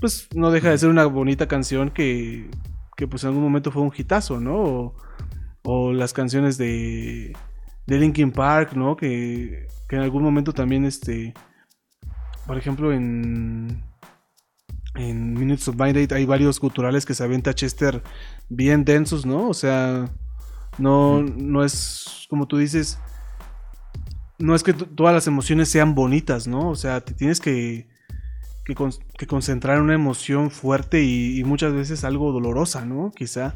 pues no deja de ser una bonita canción que, que pues en algún momento fue un hitazo, ¿no? O, las canciones de, de Linkin Park, ¿no? Que, que en algún momento también, este, por ejemplo, en en Minutes of Date hay varios culturales que se aventa Chester bien densos, ¿no? O sea, no, no es como tú dices, no es que todas las emociones sean bonitas, ¿no? O sea, te tienes que, que, concentrar en una emoción fuerte y, muchas veces algo dolorosa, ¿no? Quizá,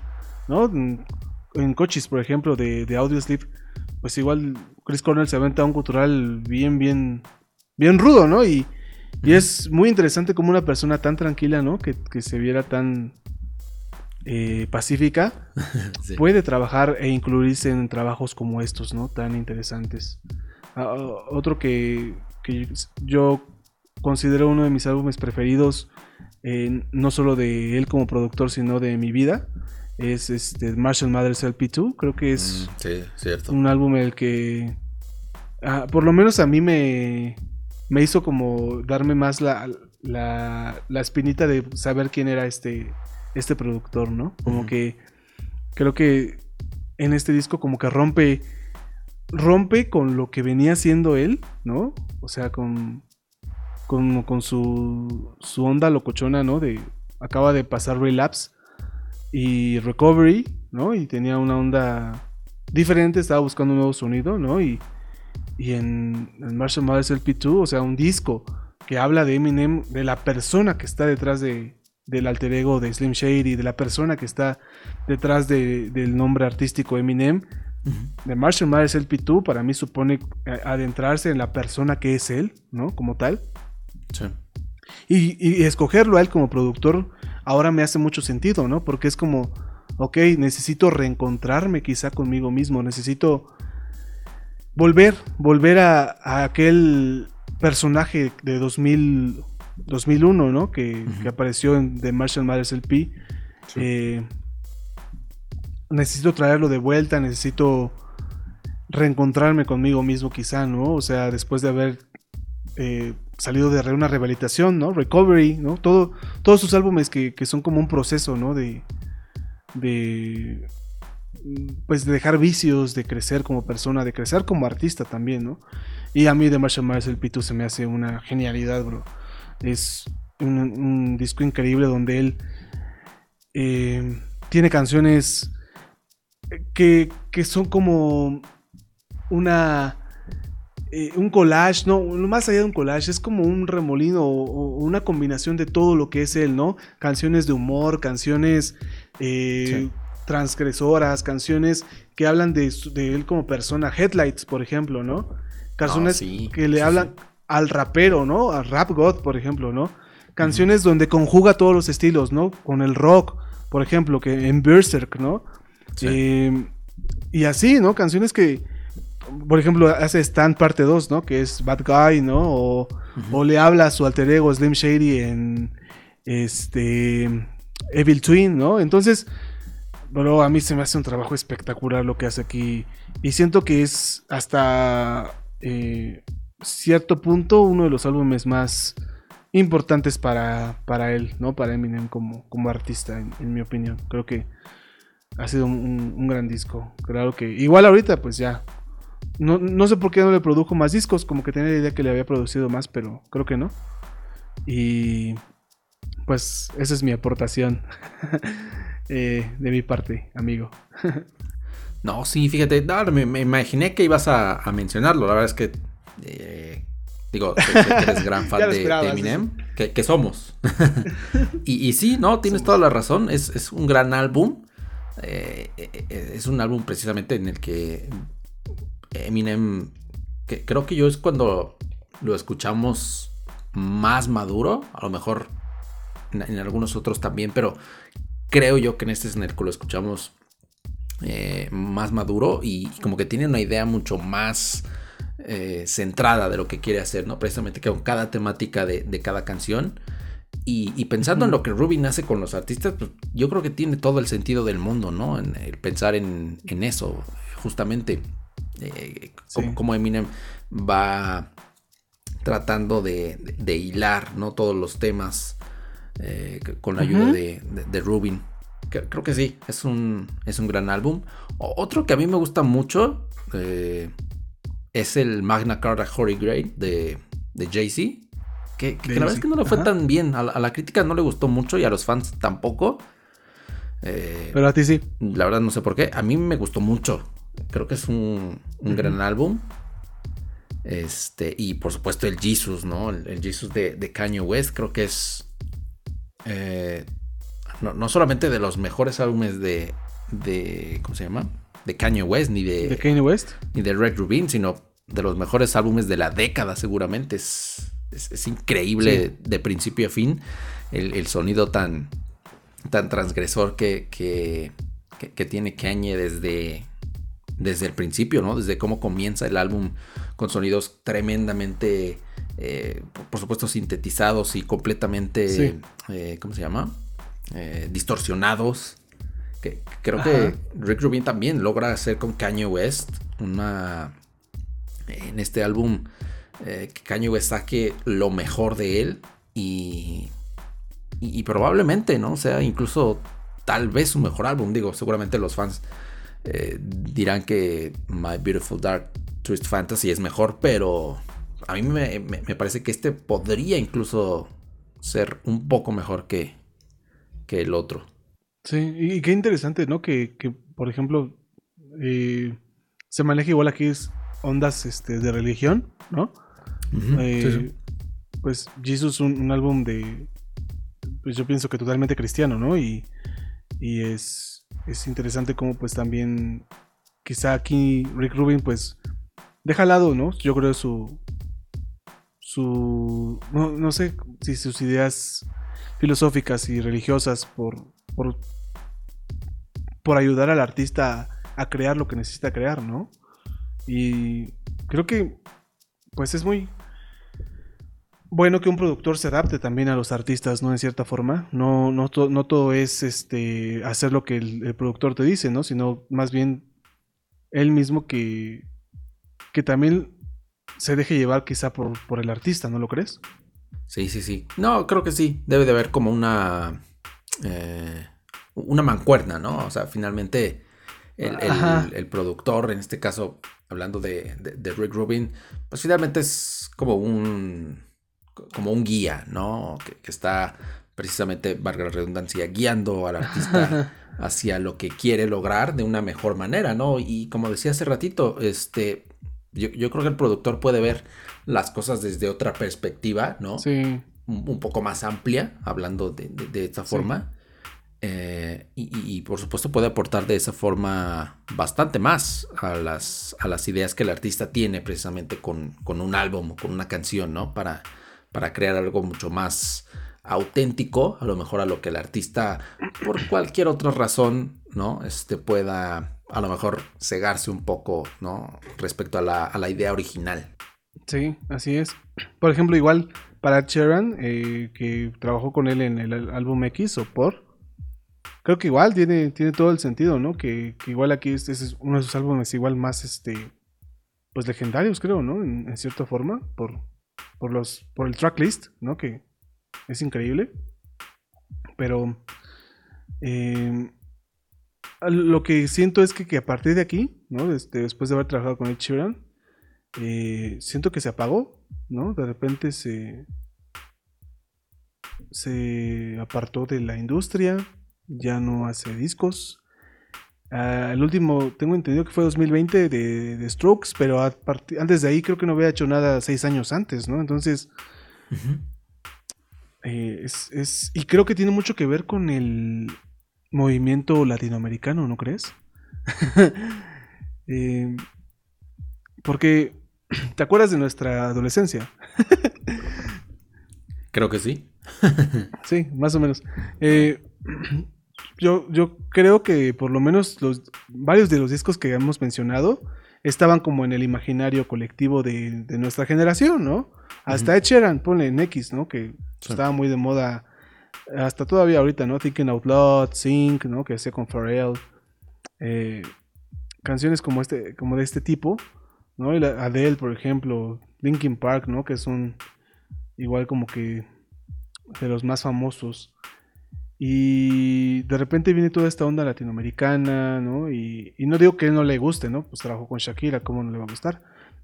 ¿no? En, Coches, por ejemplo, de, de Audio Sleep, pues igual Chris Cornell se aventa un cultural bien, bien, bien rudo, ¿no? Y, y es muy interesante como una persona tan tranquila, ¿no? Que, se viera tan eh, pacífica, puede trabajar e incluirse en trabajos como estos, ¿no? Tan interesantes. Ah, otro que, yo considero uno de mis álbumes preferidos, eh, no solo de él como productor, sino de mi vida, es este Marshall Mathers LP2. Creo que es mm, un álbum el que, ah, por lo menos a mí me, me hizo como darme más la, la, la, espinita de saber quién era este, este productor, ¿no? Como que creo que en este disco como que rompe rompe con lo que venía haciendo él, ¿no? O sea, con con, con su, su onda locochona, ¿no? De acaba de pasar Relapse y Recovery, ¿no? Y tenía una onda diferente, estaba buscando un nuevo sonido, ¿no? Y y en, Marshall Mathers LP2, o sea, un disco que habla de Eminem, de la persona que está detrás de, del alter ego de Slim Shady, de la persona que está detrás del nombre artístico Eminem. De Marshall Mathers LP2 para mí supone adentrarse en la persona que es él, ¿no? Como tal. Sí. Y, y, escogerlo a él como productor ahora me hace mucho sentido, ¿no? Porque es como, ok, necesito reencontrarme quizá conmigo mismo, necesito volver, volver a, aquel personaje de 2000, 2001, ¿no? Que, apareció en The Marshall Mathers LP. Eh, necesito traerlo de vuelta, necesito reencontrarme conmigo mismo quizá, ¿no? O sea, después de haber eh, salido de una rehabilitación, ¿no? Recovery, ¿no? Todo, todos sus álbumes que, son como un proceso, ¿no? De, de, pues de dejar vicios, de crecer como persona, de crecer como artista también, ¿no? Y a mí de Marshall Mathers el Pitu se me hace una genialidad, bro. Es un, disco increíble donde él eh, tiene canciones que, que son como una eh, un collage, no, más allá de un collage, es como un remolino o, una combinación de todo lo que es él, ¿no? Canciones de humor, canciones eh, transgresoras, canciones que hablan de, él como persona, Headlights, por ejemplo, ¿no? Canciones que le hablan al rapero, ¿no? Al rap god, por ejemplo, ¿no? Canciones donde conjuga todos los estilos, ¿no? Con el rock, por ejemplo, que en Berserk, ¿no? Eh, y así, ¿no? Canciones que por ejemplo, hace Stand parte 2, ¿no? Que es Bad Guy, ¿no? O, le habla a su alter ego Slim Shady en este Evil Twin, ¿no? Entonces, bro, a mí se me hace un trabajo espectacular lo que hace aquí. Y siento que es hasta eh, cierto punto uno de los álbumes más importantes para, para él, ¿no? Para Eminem como, como artista, en, mi opinión. Creo que ha sido un, gran disco. Claro que igual ahorita pues ya no, sé por qué no le produjo más discos, como que tenía la idea que le había producido más, pero creo que no. Y pues esa es mi aportación eh, de mi parte, amigo. no, sí, fíjate, me, imaginé que ibas a, mencionarlo. La verdad es que, eh, digo, eres gran fan de, Eminem, que, somos. y, sí, no, tienes toda la razón, es, un gran álbum. Eh, es un álbum precisamente en el que Eminem, que creo que yo es cuando lo escuchamos más maduro, a lo mejor en, algunos otros también, pero creo yo que en este es en el que lo escuchamos eh, más maduro y, como que tiene una idea mucho más eh, centrada de lo que quiere hacer, ¿no? Precisamente con cada temática de, cada canción. Y, pensando en lo que Rubin hace con los artistas, pues, yo creo que tiene todo el sentido del mundo, ¿no? En el pensar en, en eso, justamente. Eh, como, Eminem va tratando de, hilar ¿no? todos los temas eh, con la ayuda de, Rubin. Creo que sí, es un, es un gran álbum. otro que a mí me gusta mucho eh, es el Magna Carta Holy Grail de, de Jay-Z. Que, la verdad es que no le fue tan bien. A la, crítica no le gustó mucho y a los fans tampoco. Pero a ti sí. La verdad no sé por qué. A mí me gustó mucho. Creo que es un, gran álbum. Este, y por supuesto el Jesus, ¿no? El, Jesus de, Kanye West, creo que es. Eh, no, solamente de los mejores álbumes de, de. ¿Cómo se llama? De Kanye West, ni de. ¿De Kanye West? Ni de Red Rubin, sino de los mejores álbumes de la década, seguramente. Es, es, increíble de principio a fin el, sonido tan, tan transgresor que, que, que tiene Kanye desde desde el principio, ¿no? Desde cómo comienza el álbum con sonidos tremendamente, eh, por supuesto, sintetizados y completamente, eh, ¿cómo se llama? Eh, distorsionados. Que, creo que Rick Rubin también logra hacer con Kanye West una... En este álbum, que Kanye West saque lo mejor de él y, y, y probablemente, ¿no? O sea, incluso tal vez su mejor álbum. Digo, seguramente los fans eh, dirán que My Beautiful Dark Twist Fantasy es mejor, pero a mí me, parece que este podría incluso ser un poco mejor que, que el otro. Sí, y qué interesante, ¿no? Que, por ejemplo, eh, se maneja igual aquí es ondas este, de religión, ¿no? Eh, pues Jesus, un, un álbum de pues yo pienso que totalmente cristiano, ¿no? Y, y es, es interesante cómo pues también quizá aquí Rick Rubin pues deja al lado, ¿no? Yo creo su, su, no, no sé si sus ideas filosóficas y religiosas por, por, por ayudar al artista a crear lo que necesita crear, ¿no? Y creo que pues es muy bueno que un productor se adapte también a los artistas, ¿no? En cierta forma. No, no, no todo es este hacer lo que el, productor te dice, ¿no? Sino más bien él mismo que, que también se deje llevar quizá por, por el artista, ¿no lo crees? Sí, sí, sí. No, creo que sí. Debe de haber como una. Eh, una mancuerna, ¿no? O sea, finalmente el, productor, en este caso, hablando de, Rick Rubin, pues finalmente es como un. como un guía, ¿no? Que, está precisamente, valga la redundancia, guiando al artista hacia lo que quiere lograr de una mejor manera, ¿no? Y como decía hace ratito, este. Yo, yo creo que el productor puede ver las cosas desde otra perspectiva, ¿no? Sí. Un, poco más amplia, hablando de, esta forma. Eh, y, por supuesto puede aportar de esa forma bastante más a las, a las ideas que el artista tiene precisamente con, un álbum o con una canción, ¿no? Para, para crear algo mucho más auténtico, a lo mejor a lo que el artista, por cualquier otra razón, ¿no? Este pueda a lo mejor cegarse un poco, ¿no? Respecto a la, a la idea original. Sí, así es. Por ejemplo, igual para Sheeran, eh, que trabajó con él en el álbum X o por, creo que igual tiene, tiene todo el sentido, ¿no? Que, igual aquí este, es uno de sus álbumes igual más, este, pues legendarios, creo, ¿no? En, cierta forma, por, por, los, por el tracklist, ¿no? Que es increíble. Pero eh, lo que siento es que, que, a partir de aquí, ¿no? Este, después de haber trabajado con Ed Sheeran, eh, siento que se apagó, ¿no? De repente se, se apartó de la industria, ya no hace discos. Ah, el último, tengo entendido que fue 2020 de, Strokes, pero antes de ahí creo que no había hecho nada seis años antes, ¿no? Entonces, eh, es, y creo que tiene mucho que ver con el movimiento latinoamericano, ¿no crees? Eh, porque ¿Te acuerdas de nuestra adolescencia? Creo que sí. sí, más o menos. Eh, yo, yo creo que por lo menos los varios de los discos que hemos mencionado estaban como en el imaginario colectivo de, nuestra generación, ¿no? Hasta Ed Sheeran, ponle en X, ¿no? Que estaba muy de moda hasta todavía ahorita, ¿no? Thinking Out Loud, Sync, ¿no? Que hacía con Pharrell. Eh, canciones como, este, como de este tipo ¿no? Adele, por ejemplo, Linkin Park, ¿no? Que son igual como que de los más famosos. Y de repente viene toda esta onda latinoamericana, ¿no? Y, no digo que no le guste, ¿no? Pues trabajó con Shakira, ¿cómo no le va a gustar?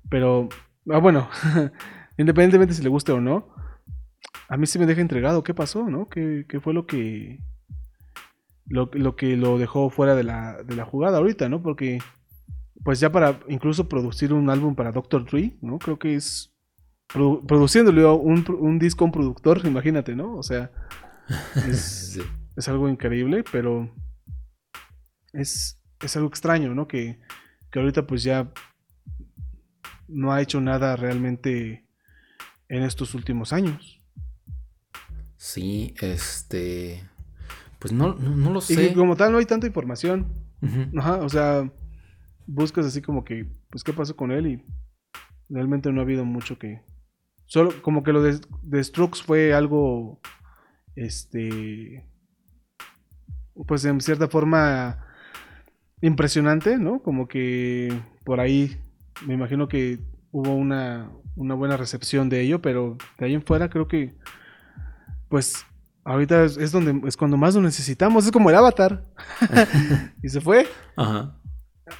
Pero, ah, bueno, independientemente si le guste o no, a mí sí me deja entregado qué pasó, ¿no? ¿Qué, fue lo que, lo, que lo dejó fuera de la, de la jugada ahorita, ¿no? Porque pues ya para incluso producir un álbum para Doctor Dre, ¿no? Creo que es produciéndole un, un, disco a un productor, imagínate, ¿no? O sea, es, algo increíble, pero es, es algo extraño, ¿no? Que, que ahorita pues ya no ha hecho nada realmente en estos últimos años. Sí, este. Pues no, no, lo sé. Y como tal no hay tanta información. Ajá, o sea, buscas así como que, pues, ¿qué pasó con él? Y realmente no ha habido mucho que... Solo como que lo de, de Strokes fue algo, este, pues en cierta forma impresionante, ¿no? Como que por ahí me imagino que hubo una, una buena recepción de ello, pero de ahí en fuera creo que, pues, ahorita es, es, donde es cuando más lo necesitamos, es como el avatar. y se fue. Ajá.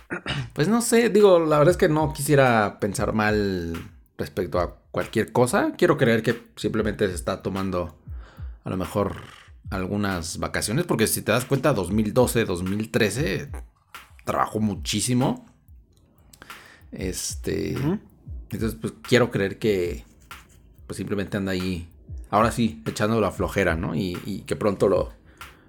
Pues no sé, digo, la verdad es que no quisiera pensar mal respecto a cualquier cosa. Quiero creer que simplemente se está tomando a lo mejor algunas vacaciones, porque si te das cuenta, 2012, 2013 trabajó muchísimo. Este, entonces pues quiero creer que pues simplemente anda ahí ahora sí, echando la flojera, ¿no? Y, y que pronto lo,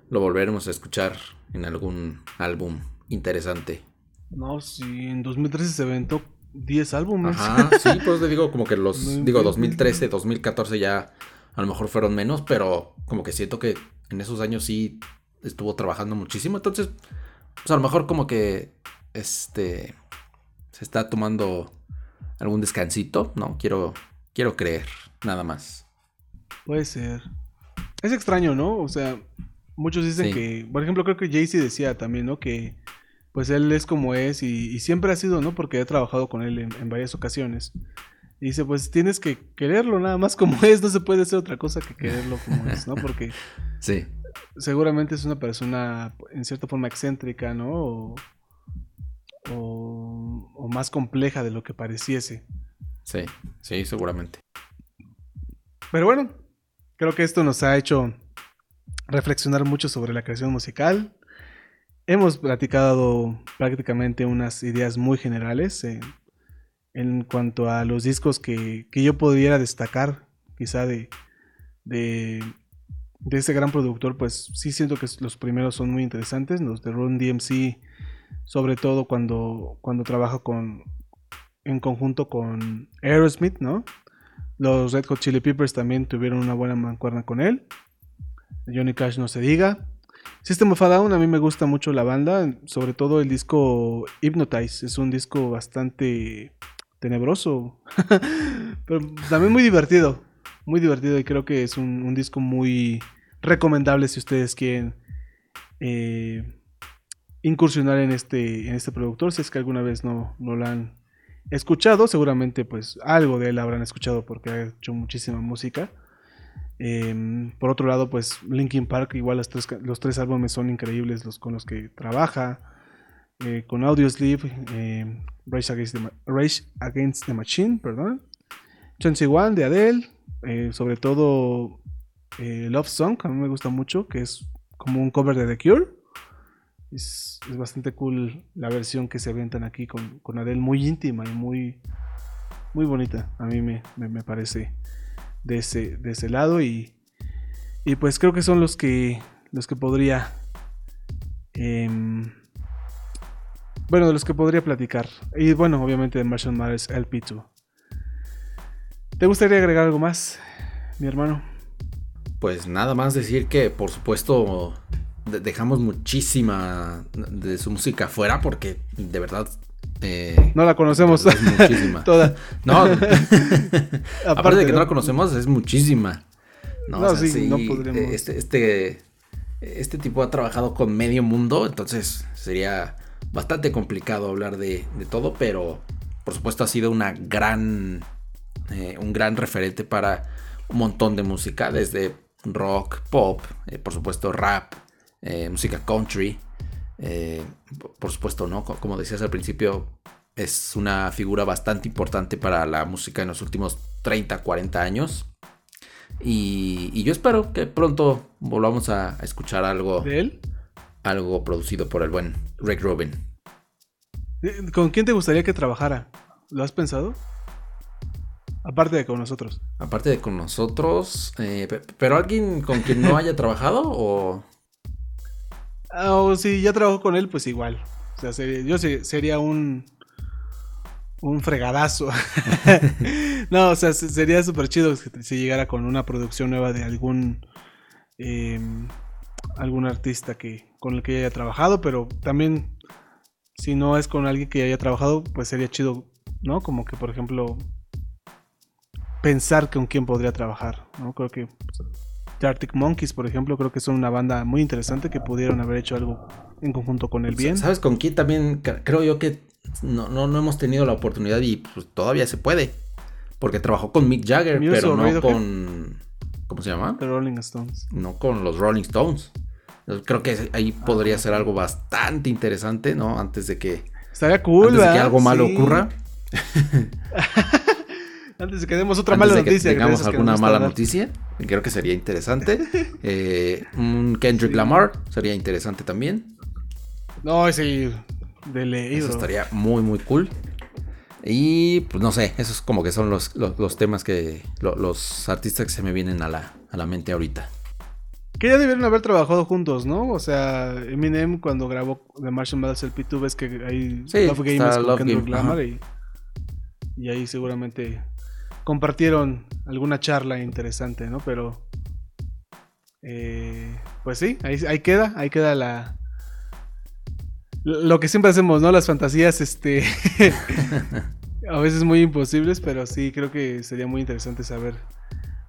lo volveremos a escuchar en algún álbum interesante. No, sí, en 2013 se aventó 10 álbumes. Ajá, sí, pues te digo, como que los, digo, 2013, 2014 ya a lo mejor fueron menos, pero como que siento que en esos años sí estuvo trabajando muchísimo, entonces, pues a lo mejor como que, este, se está tomando algún descansito, ¿no? Quiero, quiero creer, nada más. Puede ser. Es extraño, ¿no? O sea, muchos dicen Sí. que, por ejemplo, creo que Jay-Z decía también, ¿no? Que pues él es como es y, y siempre ha sido, ¿no? Porque he trabajado con él en, en varias ocasiones. Y dice, pues tienes que quererlo nada más como es, no se puede hacer otra cosa que quererlo como es, ¿no? Porque Sí, seguramente es una persona en cierta forma excéntrica, ¿no? O, o- o más compleja de lo que pareciese. sí, sí, seguramente. Pero bueno, creo que esto nos ha hecho reflexionar mucho sobre la creación musical. Hemos platicado prácticamente unas ideas muy generales en, en cuanto a los discos que, que yo pudiera destacar, quizá de, de, de ese gran productor, pues sí siento que los primeros son muy interesantes, los de Run DMC, sobre todo cuando, cuando trabaja con, en conjunto con Aerosmith, ¿no? Los Red Hot Chili Peppers también tuvieron una buena mancuerna con él. Johnny Cash no se diga. System of a Down a mí me gusta mucho la banda, sobre todo el disco Hypnotize, es un disco bastante tenebroso, pero también muy divertido, muy divertido y creo que es un, disco muy recomendable si ustedes quieren eh, incursionar en este, en este productor, si es que alguna vez no, no lo han escuchado, seguramente pues algo de él habrán escuchado porque ha hecho muchísima música. Eh, por otro lado, pues Linkin Park, igual los tres, los tres álbumes son increíbles los con los que trabaja. Eh, con Audioslave, eh, Rage, Against the, Against the Machine, perdón. 21 de Adele, eh, sobre todo eh, Love Song, a mí me gusta mucho, que es como un cover de The Cure. Es, es bastante cool la versión que se aventan aquí con, con Adele, muy íntima y muy, muy bonita. A mí me, me, me parece de ese, de ese lado y, y pues creo que son los que los que podría em, bueno de los que podría platicar y bueno obviamente de Marshall Mathers LP2 ¿te gustaría agregar algo más mi hermano? Pues nada más decir que, por supuesto, de- dejamos muchísima de su música fuera porque de verdad... eh, no la conocemos es muchísima. toda No, aparte de que no la ¿no? conocemos, es muchísima. No, No, o sea, sí, no sí, podremos. Este, este, este tipo ha trabajado con medio mundo, entonces sería bastante complicado hablar de, de todo, pero por supuesto ha sido una gran, eh, un gran referente para un montón de música, desde rock, pop, eh, por supuesto rap, eh, música country, por- supuesto, ¿no? Co- Como decías al principio, es una figura bastante importante para la música en los últimos 30, 40 años. Y, y yo espero que pronto volvamos a, a escuchar algo, ¿de él? Algo producido por el buen Rick Rubin. Eh, ¿con quién te gustaría que trabajara? ¿lo has pensado? aparte de con nosotros Aparte de con nosotros, eh, pe- pero alguien con quien no haya trabajado o... Ah, o si ya trabajo con él, pues igual. O sea, sería- yo se- sería un. Un fregadazo. no, o sea, se- sería súper chido si si llegara con una producción nueva de algún. em, algún artista que con el que haya trabajado, pero también. Si no es con alguien que haya trabajado, pues sería chido, ¿no? Como que, por ejemplo. Pensar con quién podría trabajar, ¿no? Creo que The Arctic Monkeys, por ejemplo, creo que son una banda muy interesante que pudieron haber hecho algo en conjunto con el bien. ¿Sabes con quién también? Cre- Creo yo que no, no, no hemos tenido la oportunidad y pues, todavía se puede. Porque trabajó con Mick Jagger, Muse pero no con... ¿Cómo se llama? The Rolling Stones. no con los Rolling Stones. Creo que ahí Ah, podría ser algo bastante interesante, ¿no? Antes de que, Estaría cool, antes de que algo malo Sí. ocurra, Antes de que demos otra antes mala de que noticia. tengamos que alguna mala dar. noticia, creo que sería interesante. Eh, un Kendrick Lamar sería interesante también. No, sí, de ley, Eso estaría muy, muy cool. Y pues no sé, esos como que son los, los, temas que. los artistas que se me vienen a la, a la mente ahorita. Que ya debieron haber trabajado juntos, ¿no? O sea, Eminem cuando grabó The Martian Brothers LP, tú ves que hay Love Games con Kendrick Lamar y, y, ahí seguramente compartieron alguna charla interesante, ¿no? Pero eh, pues sí, ahí, ahí queda, ahí queda la, lo que siempre hacemos, ¿no? Las fantasías, este, a veces muy imposibles, pero sí, creo que sería muy interesante saber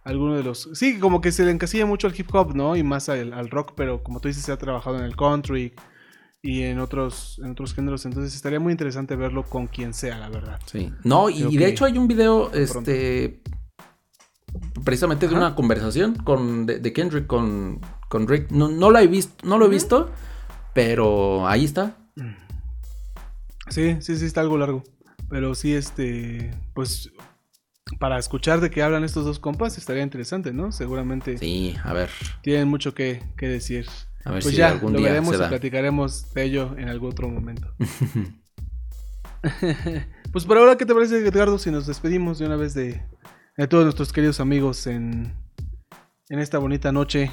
alguno de los... Sí, como que se le encasilla mucho al hip hop, ¿no? Y más al, rock, pero como tú dices, se ha trabajado en el country y en otros, en otros géneros, entonces estaría muy interesante verlo con quien sea, la verdad. Sí. No, y, de hecho hay un video, este... Precisamente de una conversación con de, Kendrick con, con Rick. No, no lo he visto, no lo he visto, pero ahí está. Sí, sí, sí, está algo largo. Pero sí, este, pues para escuchar de qué hablan estos dos compas estaría interesante, ¿no? Seguramente. Sí, a ver. Tienen mucho que, decir. A ver pues ya, algún lo veremos y platicaremos de ello en algún otro momento. pues por ahora, ¿qué te parece, Edgardo, si nos despedimos de una vez de, de todos nuestros queridos amigos en, en esta bonita noche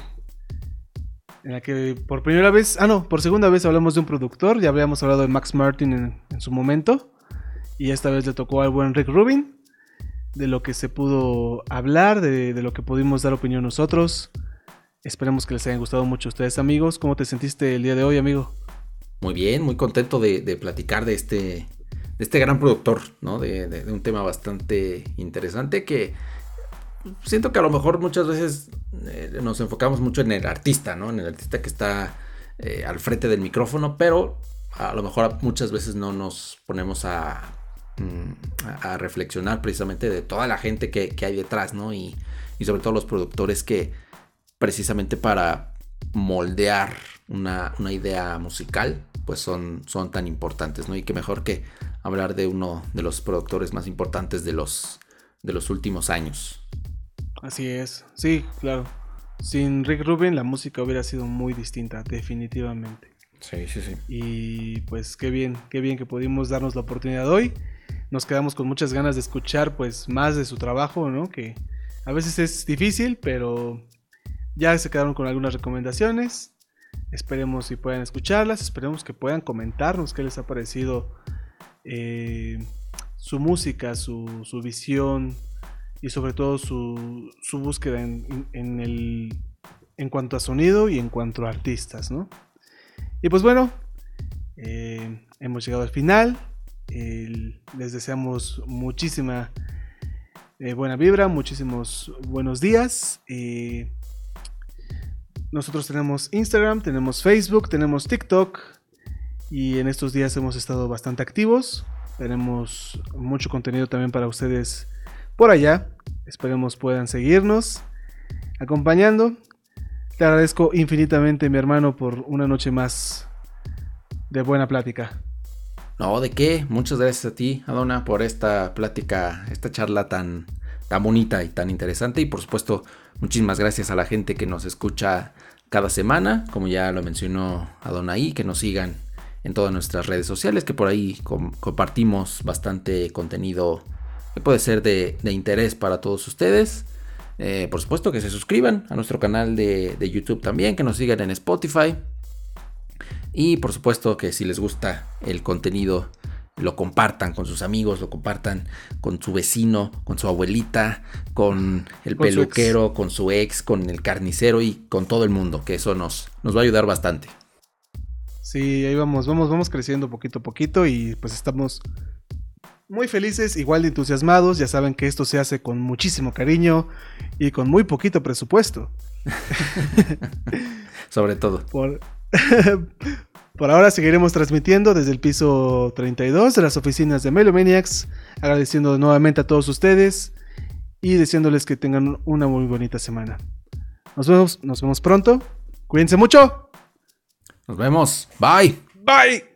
en la que por primera vez, ah no, por segunda vez hablamos de un productor, ya habíamos hablado de Max Martin en, su momento, y esta vez le tocó al buen Rick Rubin, de lo que se pudo hablar, de, lo que pudimos dar opinión nosotros. Esperemos que les hayan gustado mucho a ustedes amigos. ¿Cómo te sentiste el día de hoy, amigo? Muy bien, muy contento de, platicar de este, de este gran productor, ¿no? De, de, un tema bastante interesante que siento que a lo mejor muchas veces eh, nos enfocamos mucho en el artista, ¿no? En el artista que está eh, al frente del micrófono, pero a lo mejor muchas veces no nos ponemos a, mm, reflexionar precisamente de toda la gente que, hay detrás, ¿no? Y, sobre todo los productores que precisamente para moldear una, idea musical, pues son, son tan importantes, ¿no? Y que mejor que hablar de uno de los productores más importantes de los, de los últimos años. Así es, sí, claro. Sin Rick Rubin la música hubiera sido muy distinta, definitivamente. Sí, sí, sí. Y pues qué bien, qué bien que pudimos darnos la oportunidad hoy. Nos quedamos con muchas ganas de escuchar pues más de su trabajo, ¿no? Que a veces es difícil, pero ya se quedaron con algunas recomendaciones. Esperemos si puedan escucharlas, esperemos que puedan comentarnos qué les ha parecido eh, su música, su, su visión y sobre todo su, su búsqueda en, en, el, en cuanto a sonido y en cuanto a artistas, ¿no? Y pues bueno, eh, hemos llegado al final. les deseamos muchísima eh, buena vibra, muchísimos buenos días. nosotros tenemos Instagram, tenemos Facebook, tenemos TikTok y en estos días hemos estado bastante activos. Tenemos mucho contenido también para ustedes por allá. Esperemos puedan seguirnos acompañando. Te agradezco infinitamente, mi hermano, por una noche más de buena plática. No, ¿de qué? Muchas gracias a ti, Adona, por esta plática, esta charla tan, tan bonita y tan interesante. Y por supuesto, muchísimas gracias a la gente que nos escucha cada semana, como ya lo mencionó Adonai, que nos sigan en todas nuestras redes sociales, que por ahí compartimos bastante contenido que puede ser de, interés para todos ustedes. Eh, por supuesto que se suscriban a nuestro canal de, YouTube también, que nos sigan en Spotify. Y por supuesto que si les gusta el contenido, lo compartan con sus amigos, lo compartan con su vecino, con su abuelita, con el peluquero, con su ex, con el carnicero y con todo el mundo, que eso nos, nos va a ayudar bastante. Sí, ahí vamos, vamos, vamos creciendo poquito a poquito y pues estamos muy felices, igual de entusiasmados. Ya saben que esto se hace con muchísimo cariño y con muy poquito presupuesto. Sobre todo. Por, por ahora seguiremos transmitiendo desde el piso 32 de las oficinas de Melomaniacs, agradeciendo nuevamente a todos ustedes y deseándoles que tengan una muy bonita semana. Nos vemos, nos vemos pronto. Cuídense mucho. Nos vemos. Bye. Bye.